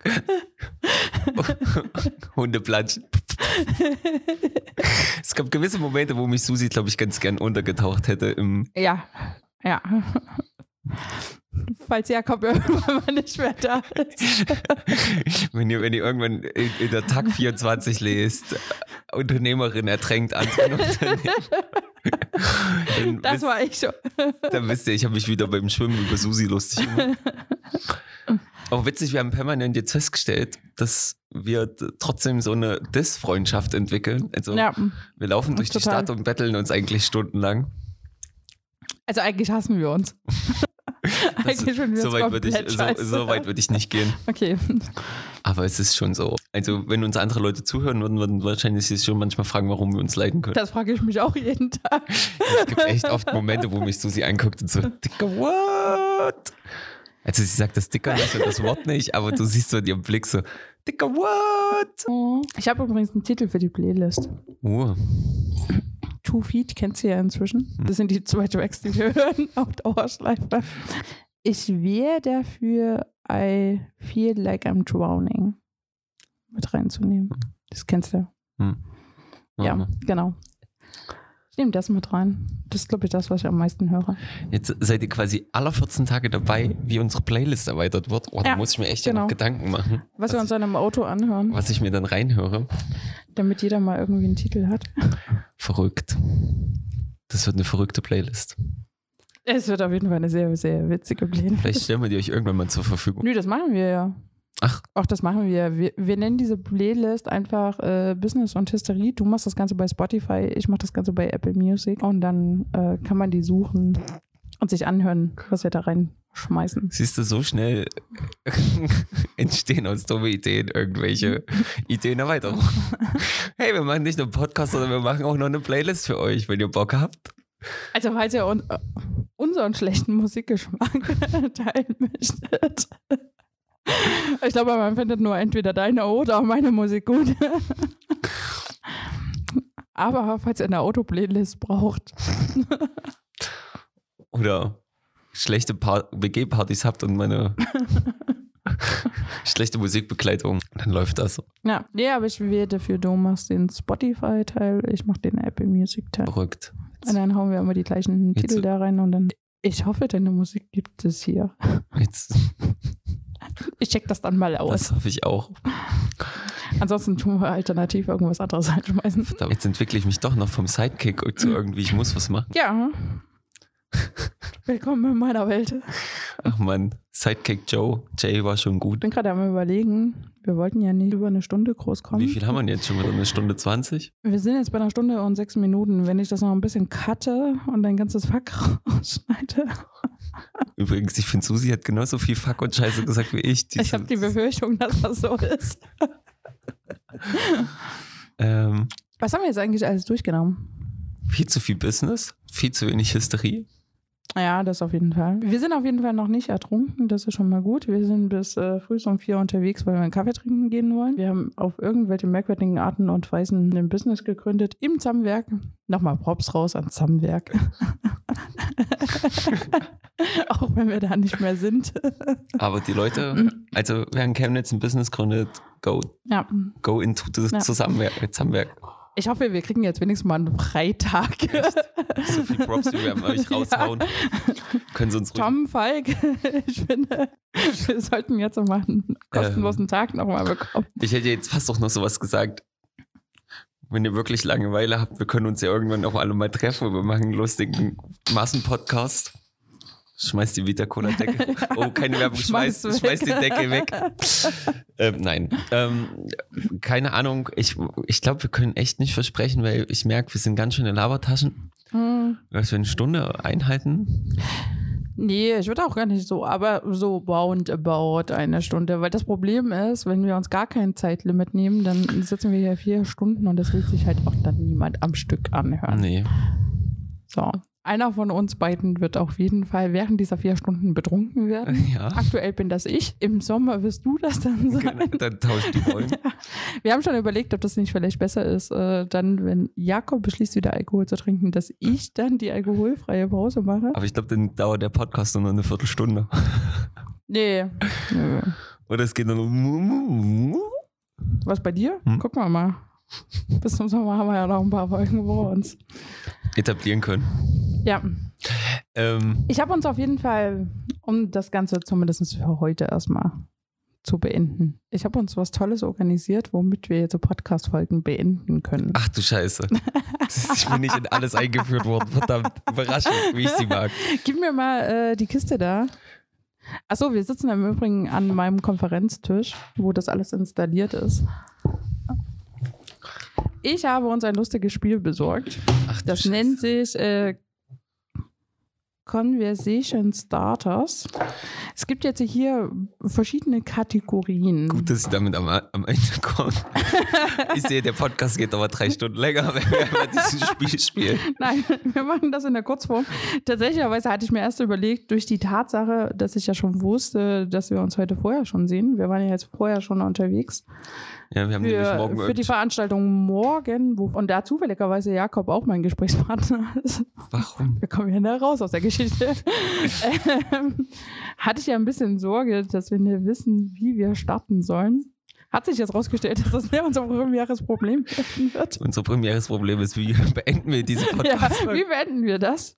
Hundeplatschen. es gab gewisse Momente, wo mich Susi, glaube ich, ganz gern untergetaucht hätte im Ja, ja. Falls Jakob irgendwann mal nicht mehr da ist. wenn ihr, wenn ihr irgendwann in, in der Tag 24 lest, Unternehmerin ertränkt anderen Unternehmen. Das wisst, war ich schon. dann wisst ihr, ich habe mich wieder beim Schwimmen über Susi lustig gemacht. Auch witzig, wir haben permanent jetzt festgestellt, dass wir trotzdem so eine Dis-Freundschaft entwickeln. Also Ja, wir laufen durch die Total. Stadt und betteln uns eigentlich stundenlang. also eigentlich hassen wir uns. eigentlich würden wir so weit würde ich, so, so weit würde ich nicht gehen. Okay. Aber es ist schon so. Also, wenn uns andere Leute zuhören würden, würden wahrscheinlich sich schon manchmal fragen, warum wir uns leiden können. Das frage ich mich auch jeden Tag. Es gibt echt oft Momente, wo mich Susi anguckt und so, Dicker, what? Also, sie sagt das Dicker nicht und das Wort nicht, aber du siehst so in ihrem Blick so, Dicker, what? Ich habe übrigens einen Titel für die Playlist. Oh, Two Feet kennst du ja inzwischen. Das sind die zwei Tracks, die wir hören auf Dauerschleife. Ich wäre dafür I Feel Like I'm Drowning mit reinzunehmen. Das kennst du. hm. Ja, genau. Ich nehme das mit rein. Das ist, glaube ich, das, was ich am meisten höre. Jetzt seid ihr quasi alle 14 Tage dabei, wie unsere Playlist erweitert wird. Oh, da Ja, muss ich mir echt genau. noch Gedanken machen, Was wir uns dann im Auto anhören, was ich mir dann reinhöre. damit jeder mal irgendwie einen Titel hat. Verrückt. Das wird eine verrückte Playlist. Es wird auf jeden Fall eine sehr, sehr witzige Playlist. Vielleicht stellen wir die euch irgendwann mal zur Verfügung. Nö, das machen wir ja. Ach. Auch das machen wir. Wir, wir nennen diese Playlist einfach äh, Business und Hysterie. Du machst das Ganze bei Spotify, ich mache das Ganze bei Apple Music. Und dann äh, kann man die suchen und sich anhören, was wir da reinschmeißen. Siehst du, so schnell entstehen aus dumme Ideen irgendwelche Ideenerweiterungen. Hey, wir machen nicht nur einen Podcast, sondern wir machen auch noch eine Playlist für euch, wenn ihr Bock habt. Also, falls ihr un äh, unseren schlechten Musikgeschmack teilen möchtet. Ich glaube, man findet nur entweder deine oder meine Musik gut. Aber falls ihr eine Autoplaylist braucht, Oder schlechte Par WG-Partys habt und meine schlechte Musikbegleitung, dann läuft das. Ja, nee, aber ich wähle dafür, du machst den Spotify-Teil, ich mach den Apple Music-Teil. Verrückt. Und dann hauen wir immer die gleichen Jetzt- Titel da rein und dann. Ich hoffe, deine Musik gibt es hier. Jetzt, Ich check das dann mal aus. das hoffe ich auch. Ansonsten tun wir alternativ irgendwas anderes einschmeißen. Verdammt, Jetzt entwickle ich mich doch noch vom Sidekick zu irgendwie, ich muss was machen. Ja. Willkommen in meiner Welt. Ach man, Sidekick Joe. Jay war schon Ich gut. bin gerade am überlegen, wir wollten ja nicht über eine Stunde groß kommen. Wie viel haben wir denn jetzt schon wieder? Eine Stunde 20? Wir sind jetzt bei einer Stunde und sechs Minuten. Wenn ich das noch ein bisschen cutte und dein ganzes Fuck rausschneide. Übrigens, ich finde, Susi hat genauso viel Fuck und Scheiße gesagt wie ich. Ich habe die Befürchtung, dass das so ist. ähm, Was haben wir jetzt eigentlich alles durchgenommen? viel zu viel Business, viel zu wenig Hysterie. Ja, das auf jeden Fall. Wir sind auf jeden Fall noch nicht ertrunken, das ist schon mal gut. Wir sind bis äh, früh um vier unterwegs, weil wir einen Kaffee trinken gehen wollen. Wir haben auf irgendwelche merkwürdigen Arten und Weisen ein Business gegründet im Zammwerk. Nochmal Props raus an Zammwerk. Auch wenn wir da nicht mehr sind. Aber die Leute, also wer in Chemnitz ein Business gründet, go, ja. go into das Ja. Zusammenwerk. Zusammenwerk. Ich hoffe, wir kriegen jetzt wenigstens mal einen Freitag. So viel Props, wie wir an euch raushauen. Können sie uns ruhig Tom Falk, ich finde, wir sollten jetzt mal einen kostenlosen Tag nochmal bekommen. Ich hätte jetzt fast auch noch sowas gesagt. Wenn ihr wirklich Langeweile habt, wir können uns ja irgendwann auch alle mal treffen und wir machen einen lustigen Massenpodcast. Schmeiß die Vita-Cola-Decke. Oh, keine Werbung, schmeiß, Schmeiß schmeiß, die Decke weg. ähm, nein. Ähm, keine Ahnung. Ich, ich glaube, wir können echt nicht versprechen, weil ich merke, wir sind ganz schön in Labertaschen. Hm. Was wir eine Stunde einhalten. Nee, ich würde auch gar nicht so, aber so roundabout eine Stunde. Weil das Problem ist, wenn wir uns gar kein Zeitlimit nehmen, dann sitzen wir hier vier Stunden und das will sich halt auch dann niemand am Stück anhören. Nee. So. Einer von uns beiden wird auf jeden Fall während dieser vier Stunden betrunken werden. Ja. Aktuell bin das ich. Im Sommer wirst du das dann sein. Genau, Dann tauscht die Rollen. Wir haben schon überlegt, ob das nicht vielleicht besser ist, äh, dann, wenn Jakob beschließt, wieder Alkohol zu trinken, dass ich dann die alkoholfreie Pause mache. Aber ich glaube, dann dauert der Podcast nur noch eine Viertelstunde. Nee. Nö. Oder es geht nur noch. Was bei dir? Hm? Gucken wir mal. Bis zum Sommer haben wir ja noch ein paar Folgen vor uns. etablieren können. Ja, Ähm, ich habe uns auf jeden Fall, um das Ganze zumindest für heute erstmal zu beenden, ich habe uns was Tolles organisiert, womit wir jetzt so Podcast-Folgen beenden können. ach du Scheiße. Ich bin nicht in alles eingeführt worden. Verdammt. Überraschung, wie ich sie mag. Gib mir mal äh, die Kiste da. Achso, wir sitzen im Übrigen an meinem Konferenztisch, wo das alles installiert ist. Ich habe uns ein lustiges Spiel besorgt. Ach, Das Scheiße. nennt sich äh, Conversation Starters. Es gibt jetzt hier verschiedene Kategorien. Gut, dass ich damit am, am Ende komme. Ich sehe, der Podcast geht aber drei Stunden länger, wenn wir dieses Spiel spielen. Nein, wir machen das in der Kurzform. Tatsächlicherweise hatte ich mir erst überlegt, durch die Tatsache, dass ich ja schon wusste, dass wir uns heute vorher schon sehen. Wir waren ja jetzt vorher schon unterwegs. Ja, wir haben nämlich Für, morgen für die Veranstaltung morgen, wo, und da zufälligerweise Jakob auch mein Gesprächspartner ist. Warum? Wir kommen ja da raus aus der Geschichte. ähm, hatte ich ja ein bisschen Sorge, dass wir nicht wissen, wie wir starten sollen. Hat sich jetzt rausgestellt, dass das nicht unser primäres Problem wird. Unser primäres Problem ist, wie beenden wir diese Ja, podcast wie beenden wir das?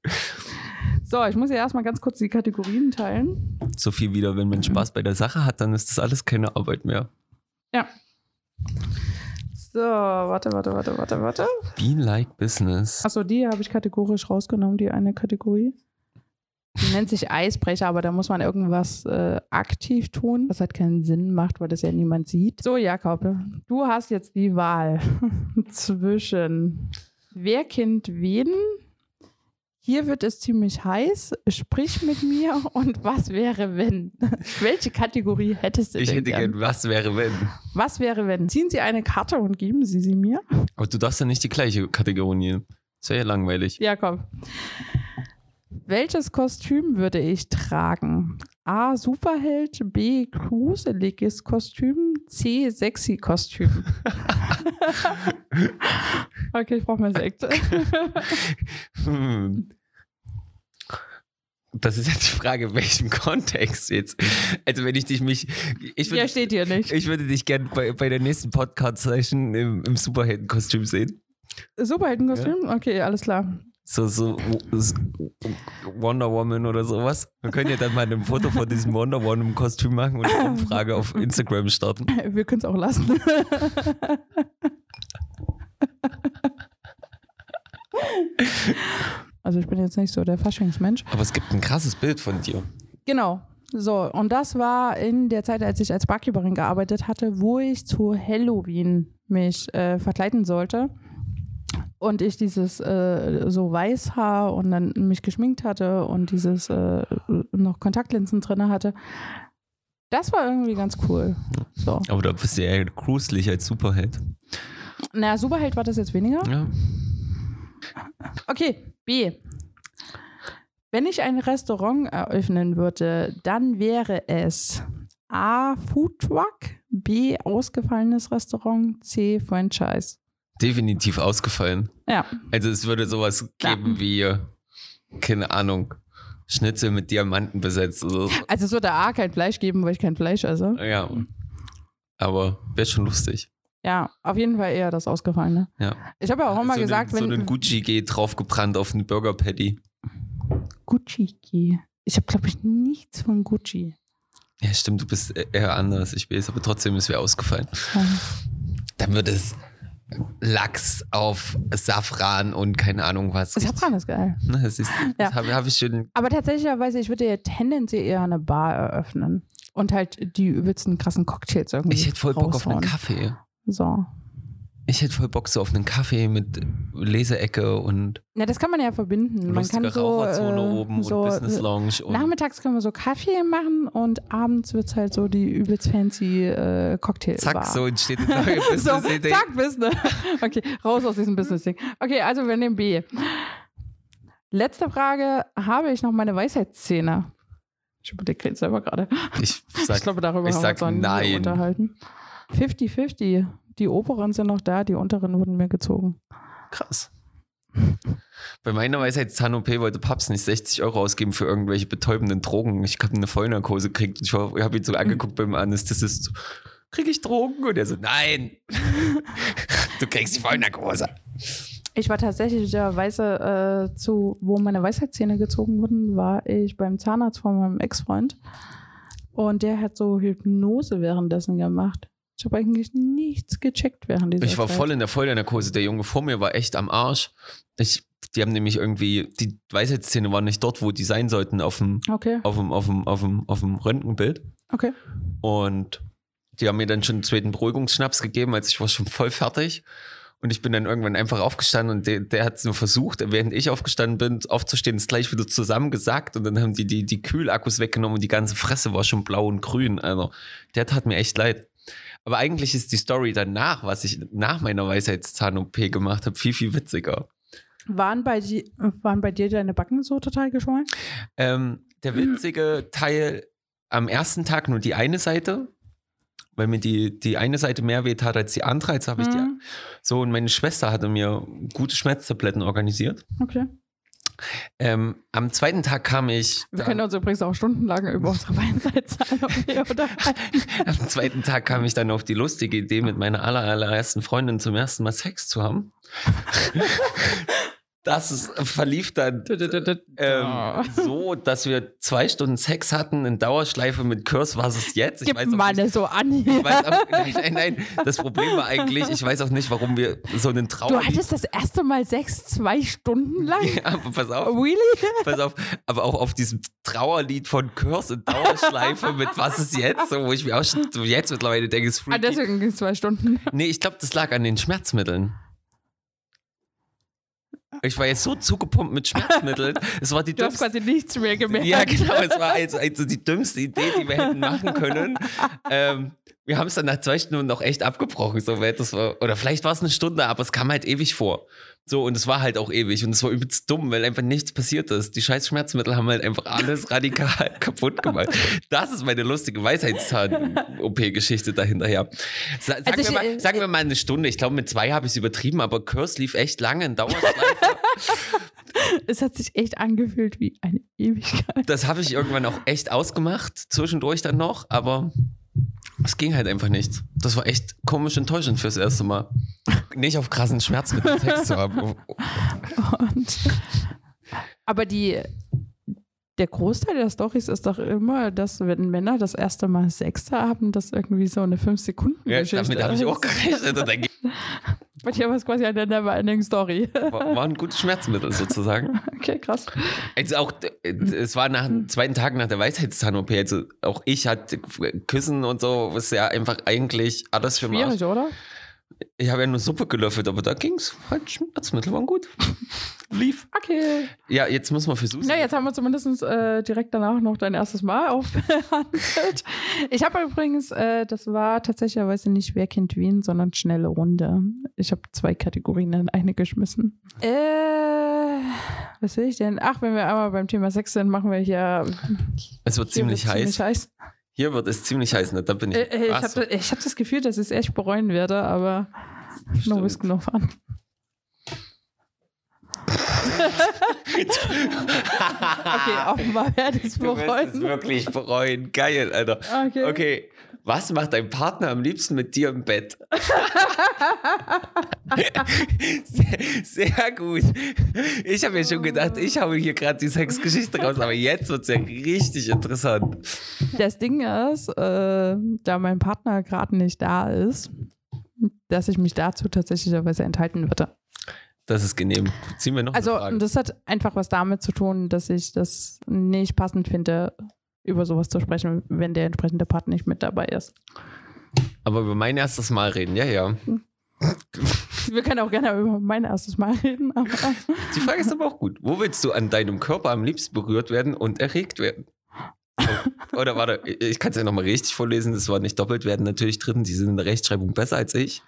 So, ich muss ja erstmal ganz kurz die Kategorien teilen. So viel wieder, wenn man Spaß bei der Sache hat, dann ist das alles keine Arbeit mehr. Ja. So, warte, warte, warte, warte, warte. Be like business. Achso, die habe ich kategorisch rausgenommen, die eine Kategorie. Die nennt sich Eisbrecher, aber da muss man irgendwas äh, aktiv tun, was halt keinen Sinn macht, weil das ja niemand sieht. So, Jakob, du hast jetzt die Wahl zwischen Wer kennt wen? Hier wird es ziemlich heiß. Sprich mit mir und was wäre wenn? Welche Kategorie hättest du Ich hätte gern? gern, was wäre wenn? Was wäre wenn? Ziehen Sie eine Karte und geben Sie sie mir? Aber du darfst ja nicht die gleiche Kategorie nehmen. Wäre ja langweilig. Jakob. Welches Kostüm würde ich tragen? A. Superheld, B. Gruseliges Kostüm, C. Sexy Kostüm. okay, ich brauche mehr Sekt. Hm. Das ist jetzt die Frage, in welchem Kontext jetzt. Also wenn ich dich mich, ich Ja, würde, steht hier nicht. ich würde dich gerne bei, bei der nächsten Podcast-Session im, im Superheldenkostüm sehen. Superheldenkostüm? Okay, alles klar. So, so, Wonder Woman oder sowas. Wir können ja dann mal ein Foto von diesem Wonder Woman-Kostüm machen und eine Umfrage auf Instagram starten. Wir können es auch lassen. also ich bin jetzt nicht so der Faschingsmensch. Aber es gibt ein krasses Bild von dir. Genau. So, und das war in der Zeit, als ich als Barkeeperin gearbeitet hatte, wo ich zu Halloween mich äh, verkleiden sollte. Und ich dieses äh, so Weißhaar und dann mich geschminkt hatte und dieses äh, noch Kontaktlinsen drin hatte. Das war irgendwie ganz cool. So. Aber da bist du eher gruselig als Superheld. Naja, Superheld war das jetzt weniger. Ja. Okay, B. Wenn ich ein Restaurant eröffnen würde, dann wäre es A. Food Truck, B. Ausgefallenes Restaurant, C. Franchise. Definitiv ausgefallen. Ja, Also es würde sowas Ja. geben wie, keine Ahnung, Schnitzel mit Diamanten besetzt. Oder so. also es würde A. kein Fleisch geben, weil ich kein Fleisch esse. Ja. Aber wäre schon lustig. Ja, auf jeden Fall eher das Ausgefallene. Ja. Ich habe ja auch immer so gesagt, einen, so einen wenn Gucci G draufgebrannt auf einen Burger Patty. Gucci. Ich habe, glaube ich, nichts von Gucci. Ja, stimmt, du bist eher anders. Ich weiß, aber trotzdem ist mir ausgefallen. Dann wird es Lachs auf Safran und keine Ahnung was. Safran ist geil. Das, ist, das Ja. habe hab ich schon. Aber tatsächlicherweise, ich würde ja tendenziell eher eine Bar eröffnen. Und halt die übelsten krassen Cocktails irgendwie. Ich hätte voll Bock auf einen. Kaffee. So. Ich hätte voll Bock so auf einen Kaffee mit Leseecke und Ja, das kann man ja verbinden. Man kann so, Raucherzone äh, oben so und Business Lounge. Und Nachmittags können wir so Kaffee machen und abends wird es halt so die übelst fancy äh, Cocktail. zack, so entsteht eine neue so, Business-Idee. zack, Business. Okay, raus aus diesem Business-Ding. Okay, also wir nehmen B. Letzte Frage: Habe ich noch meine Weisheitszähne? Ich überlege jetzt selber gerade. Ich, sag, Ich glaube, darüber ich haben wir uns nein. unterhalten. 50-50. Die oberen sind noch da, die unteren wurden mir gezogen. krass. Bei meiner Weisheitszahn-OP wollte Paps nicht 60 Euro ausgeben für irgendwelche betäubenden Drogen. Ich habe eine Vollnarkose gekriegt. Ich habe ihn so angeguckt beim Anästhesist. So, Krieg ich Drogen? Und er so, nein. du kriegst die Vollnarkose. Ich war tatsächlich der Weise äh, zu, wo meine Weisheitszähne gezogen wurden, war ich beim Zahnarzt von meinem Ex-Freund. Und der hat so Hypnose währenddessen gemacht. Ich habe eigentlich nichts gecheckt während dieser Ich war Zeit. voll in der Vollnarkose. Der Junge vor mir war echt am Arsch. Ich, die haben nämlich irgendwie, die Weisheitszähne waren nicht dort, wo die sein sollten, auf dem, Okay, auf dem, auf dem, auf dem, auf dem Röntgenbild. okay. Und die haben mir dann schon einen zweiten Beruhigungsschnaps gegeben, als ich war schon voll fertig. Und ich bin dann irgendwann einfach aufgestanden und der, der hat es nur versucht, während ich aufgestanden bin, aufzustehen, ist gleich wieder zusammengesackt und dann haben die die, die Kühlakkus weggenommen und die ganze Fresse war schon blau und grün. Also der tat mir echt leid. Aber eigentlich ist die Story danach, was ich nach meiner Weisheitszahn-OP gemacht habe, viel, viel witziger. Waren bei, die, waren bei dir deine Backen so total geschwollen? Ähm, der witzige Teil am ersten Tag nur die eine Seite, weil mir die, die eine Seite mehr weh tat als die andere. Jetzt habe ich die Hm, So, und meine Schwester hatte mir gute Schmerztabletten organisiert. Okay. Ähm, am zweiten Tag kam ich. Wir können uns übrigens auch stundenlang über unsere Weisheitszahlen oder am zweiten Tag kam ich dann auf die lustige Idee, mit meiner aller, allerersten Freundin zum ersten Mal Sex zu haben. Das ist, verlief dann ähm, so, dass wir zwei Stunden Sex hatten in Dauerschleife mit Kurs, was ist jetzt? Ich Gib weiß auch mal nicht, so an hier. auch, nein, nein, nein. Das Problem war eigentlich, ich weiß auch nicht, warum wir so einen Trauer. Du hattest das erste Mal Sex zwei Stunden lang? ja, aber pass auf. Really? Pass auf, aber auch auf diesem Trauerlied von Kurs in Dauerschleife mit Was ist jetzt? So, wo ich mir auch schon jetzt mittlerweile denke, ist Ah, freaky. deswegen ging es zwei Stunden. Nee, ich glaube, das lag an den Schmerzmitteln. Ich war jetzt so zugepumpt mit Schmerzmitteln. Es war die Du hast dümmste. quasi nichts mehr gemerkt. Ja, genau, es war also, also die dümmste Idee, die wir hätten machen können. Ähm, wir haben es dann nach zwei Stunden noch echt abgebrochen. So, das war, oder vielleicht war es eine Stunde, aber es kam halt ewig vor. So, und es war halt auch ewig. Und es war übelst dumm, weil einfach nichts passiert ist. Die scheiß Schmerzmittel haben halt einfach alles radikal kaputt gemacht. Das ist meine lustige Weisheitszahn-OP-Geschichte dahinterher. Sa sagen, Also ich, wir mal, äh, sagen wir mal eine Stunde. Ich glaube, mit zwei habe ich es übertrieben, aber Kurs lief echt lange in Dauerschleife. Es hat sich echt angefühlt wie eine Ewigkeit. Das habe ich irgendwann auch echt ausgemacht, zwischendurch dann noch, aber es ging halt einfach nicht. Das war echt komisch enttäuschend fürs erste Mal. Nicht auf krassen Schmerzmitteln Sex zu haben. Und, aber die, der Großteil der Storys ist doch immer, dass wenn Männer das erste Mal Sex haben, das irgendwie so eine 5 Sekunden Ja, Geschichte damit habe ich auch gerechnet. Und dann Dir war es quasi eine Neverending Story. war, waren gute Schmerzmittel sozusagen. Okay, krass. Also auch, es war nach dem zweiten Tag nach der Weisheitszahn-OP. Also auch ich hatte Küssen und so, was ja einfach eigentlich alles für mich. Schwierig, oder? Ich habe ja nur Suppe gelöffelt, aber da ging's. Halt, Schmerzmittel waren gut. Lief. Okay. Ja, jetzt muss man für Susi. Na, jetzt haben wir zumindest äh, direkt danach noch dein erstes Mal aufbehandelt. Ich habe übrigens, äh, das war tatsächlicherweise nicht Wer kennt wen, sondern schnelle Runde. Ich habe zwei Kategorien in eine geschmissen. Äh, was will ich denn? Ach, wenn wir einmal beim Thema Sex sind, machen wir hier. Es wird ziemlich heiß. Ziemlich heiß. Hier wird es ziemlich heiß, ne? Da bin ich. Äh, äh, ich so. habe hab das Gefühl, dass ich es echt bereuen werde, aber no Stimmt. risk, no fun. Okay, offenbar werde ich es Du wirst es bereuen. wirklich bereuen. Geil, Alter. Okay. Okay. Was macht dein Partner am liebsten mit dir im Bett? sehr, sehr gut. Ich habe mir schon gedacht, ich habe hier gerade die Sexgeschichte raus, aber jetzt wird es ja richtig interessant. Das Ding ist, äh, da mein Partner gerade nicht da ist, dass ich mich dazu tatsächlicherweise enthalten würde. Das ist genehm. Ziehen wir noch Also das hat einfach was damit zu tun, dass ich das nicht passend finde, über sowas zu sprechen, wenn der entsprechende Partner nicht mit dabei ist. Aber über mein erstes Mal reden, ja, ja. Wir können auch gerne über mein erstes Mal reden, aber Die Frage ist aber auch gut. Wo willst du an deinem Körper am liebsten berührt werden und erregt werden? Oh, Oder warte, ich kann es ja nochmal richtig vorlesen. Das war nicht doppelt werden natürlich drin. Die sind in der Rechtschreibung besser als ich.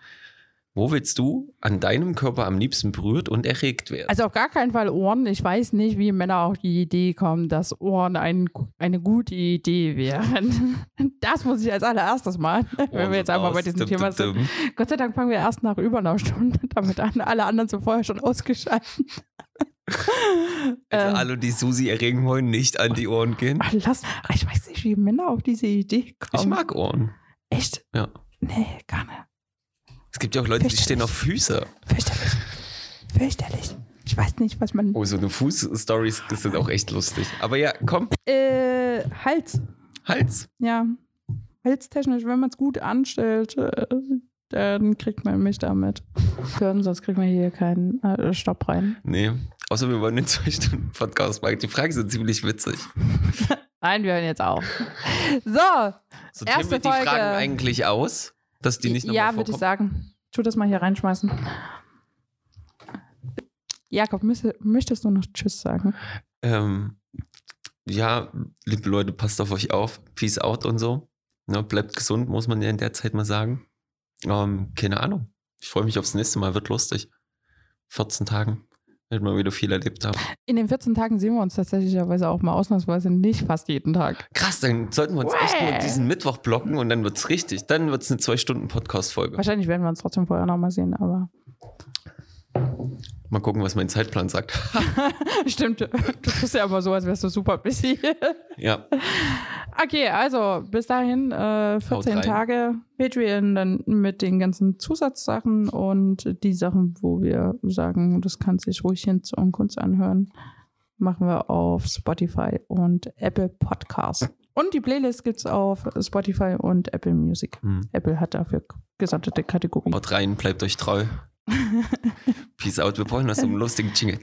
Wo willst du an deinem Körper am liebsten berührt und erregt werden? Also auf gar keinen Fall Ohren. Ich weiß nicht, wie Männer auf die Idee kommen, dass Ohren ein, eine gute Idee wären. Das muss ich als allererstes machen, wenn wir jetzt einmal bei diesem Dum, Thema dum, sind. dum. Gott sei Dank fangen wir erst nach über einer Stunde damit an. Alle anderen sind vorher schon ausgeschaltet. Also Ähm. alle, die Susi erregen wollen, nicht an die Ohren gehen. Lass, ich weiß nicht, wie Männer auf diese Idee kommen. Ich mag Ohren. Echt? Ja. Nee, gar nicht. Es gibt ja auch Leute, die stehen auf Füße. Fürchterlich. Fürchterlich. Ich weiß nicht, was man. Oh, so eine Fuß-Stories, sind auch echt lustig. Aber ja, komm, Äh, Hals. Hals. Ja. Halstechnisch, wenn man es gut anstellt, äh, dann kriegt man mich damit. Hören, sonst kriegt man hier keinen äh, Stopp rein. Nee. Außer wir wollen einen zwei Stunden Podcast machen. Die Fragen sind ziemlich witzig. Nein, wir hören jetzt auf. So, Sortieren Erste wir die Folge. Fragen eigentlich aus, dass die nicht nochmal ja, würde ich sagen. Tu das mal hier reinschmeißen. Jakob, möchtest du noch Tschüss sagen? Ähm, ja, liebe Leute, passt auf euch auf. Peace out und so. Ne, bleibt gesund, muss man ja in der Zeit mal sagen. Ähm, keine Ahnung. Ich freue mich aufs nächste Mal, wird lustig. 14 Tagen. Werden wir wieder viel erlebt haben. In den 14 Tagen sehen wir uns tatsächlicherweise auch mal ausnahmsweise nicht fast jeden Tag. Krass, dann sollten wir uns echt nur diesen Mittwoch blocken und dann wird's richtig. Dann wird's eine zwei Stunden Podcast-Folge. Wahrscheinlich werden wir uns trotzdem vorher nochmal sehen, aber Mal gucken, was mein Zeitplan sagt. stimmt. Du tust ja immer so, als wärst du super busy. ja, Okay, also bis dahin äh, 14 rein. Tage Patreon dann mit den ganzen Zusatzsachen und die Sachen, wo wir sagen, das kann sich ruhig hin zu Kunst anhören, machen wir auf Spotify und Apple Podcasts. Und die Playlist gibt's auf Spotify und Apple Music. Hm. Apple hat dafür gesonderte Kategorien. haut rein, bleibt euch treu. Peace out. Wir brauchen noch so einen lustigen Jingle.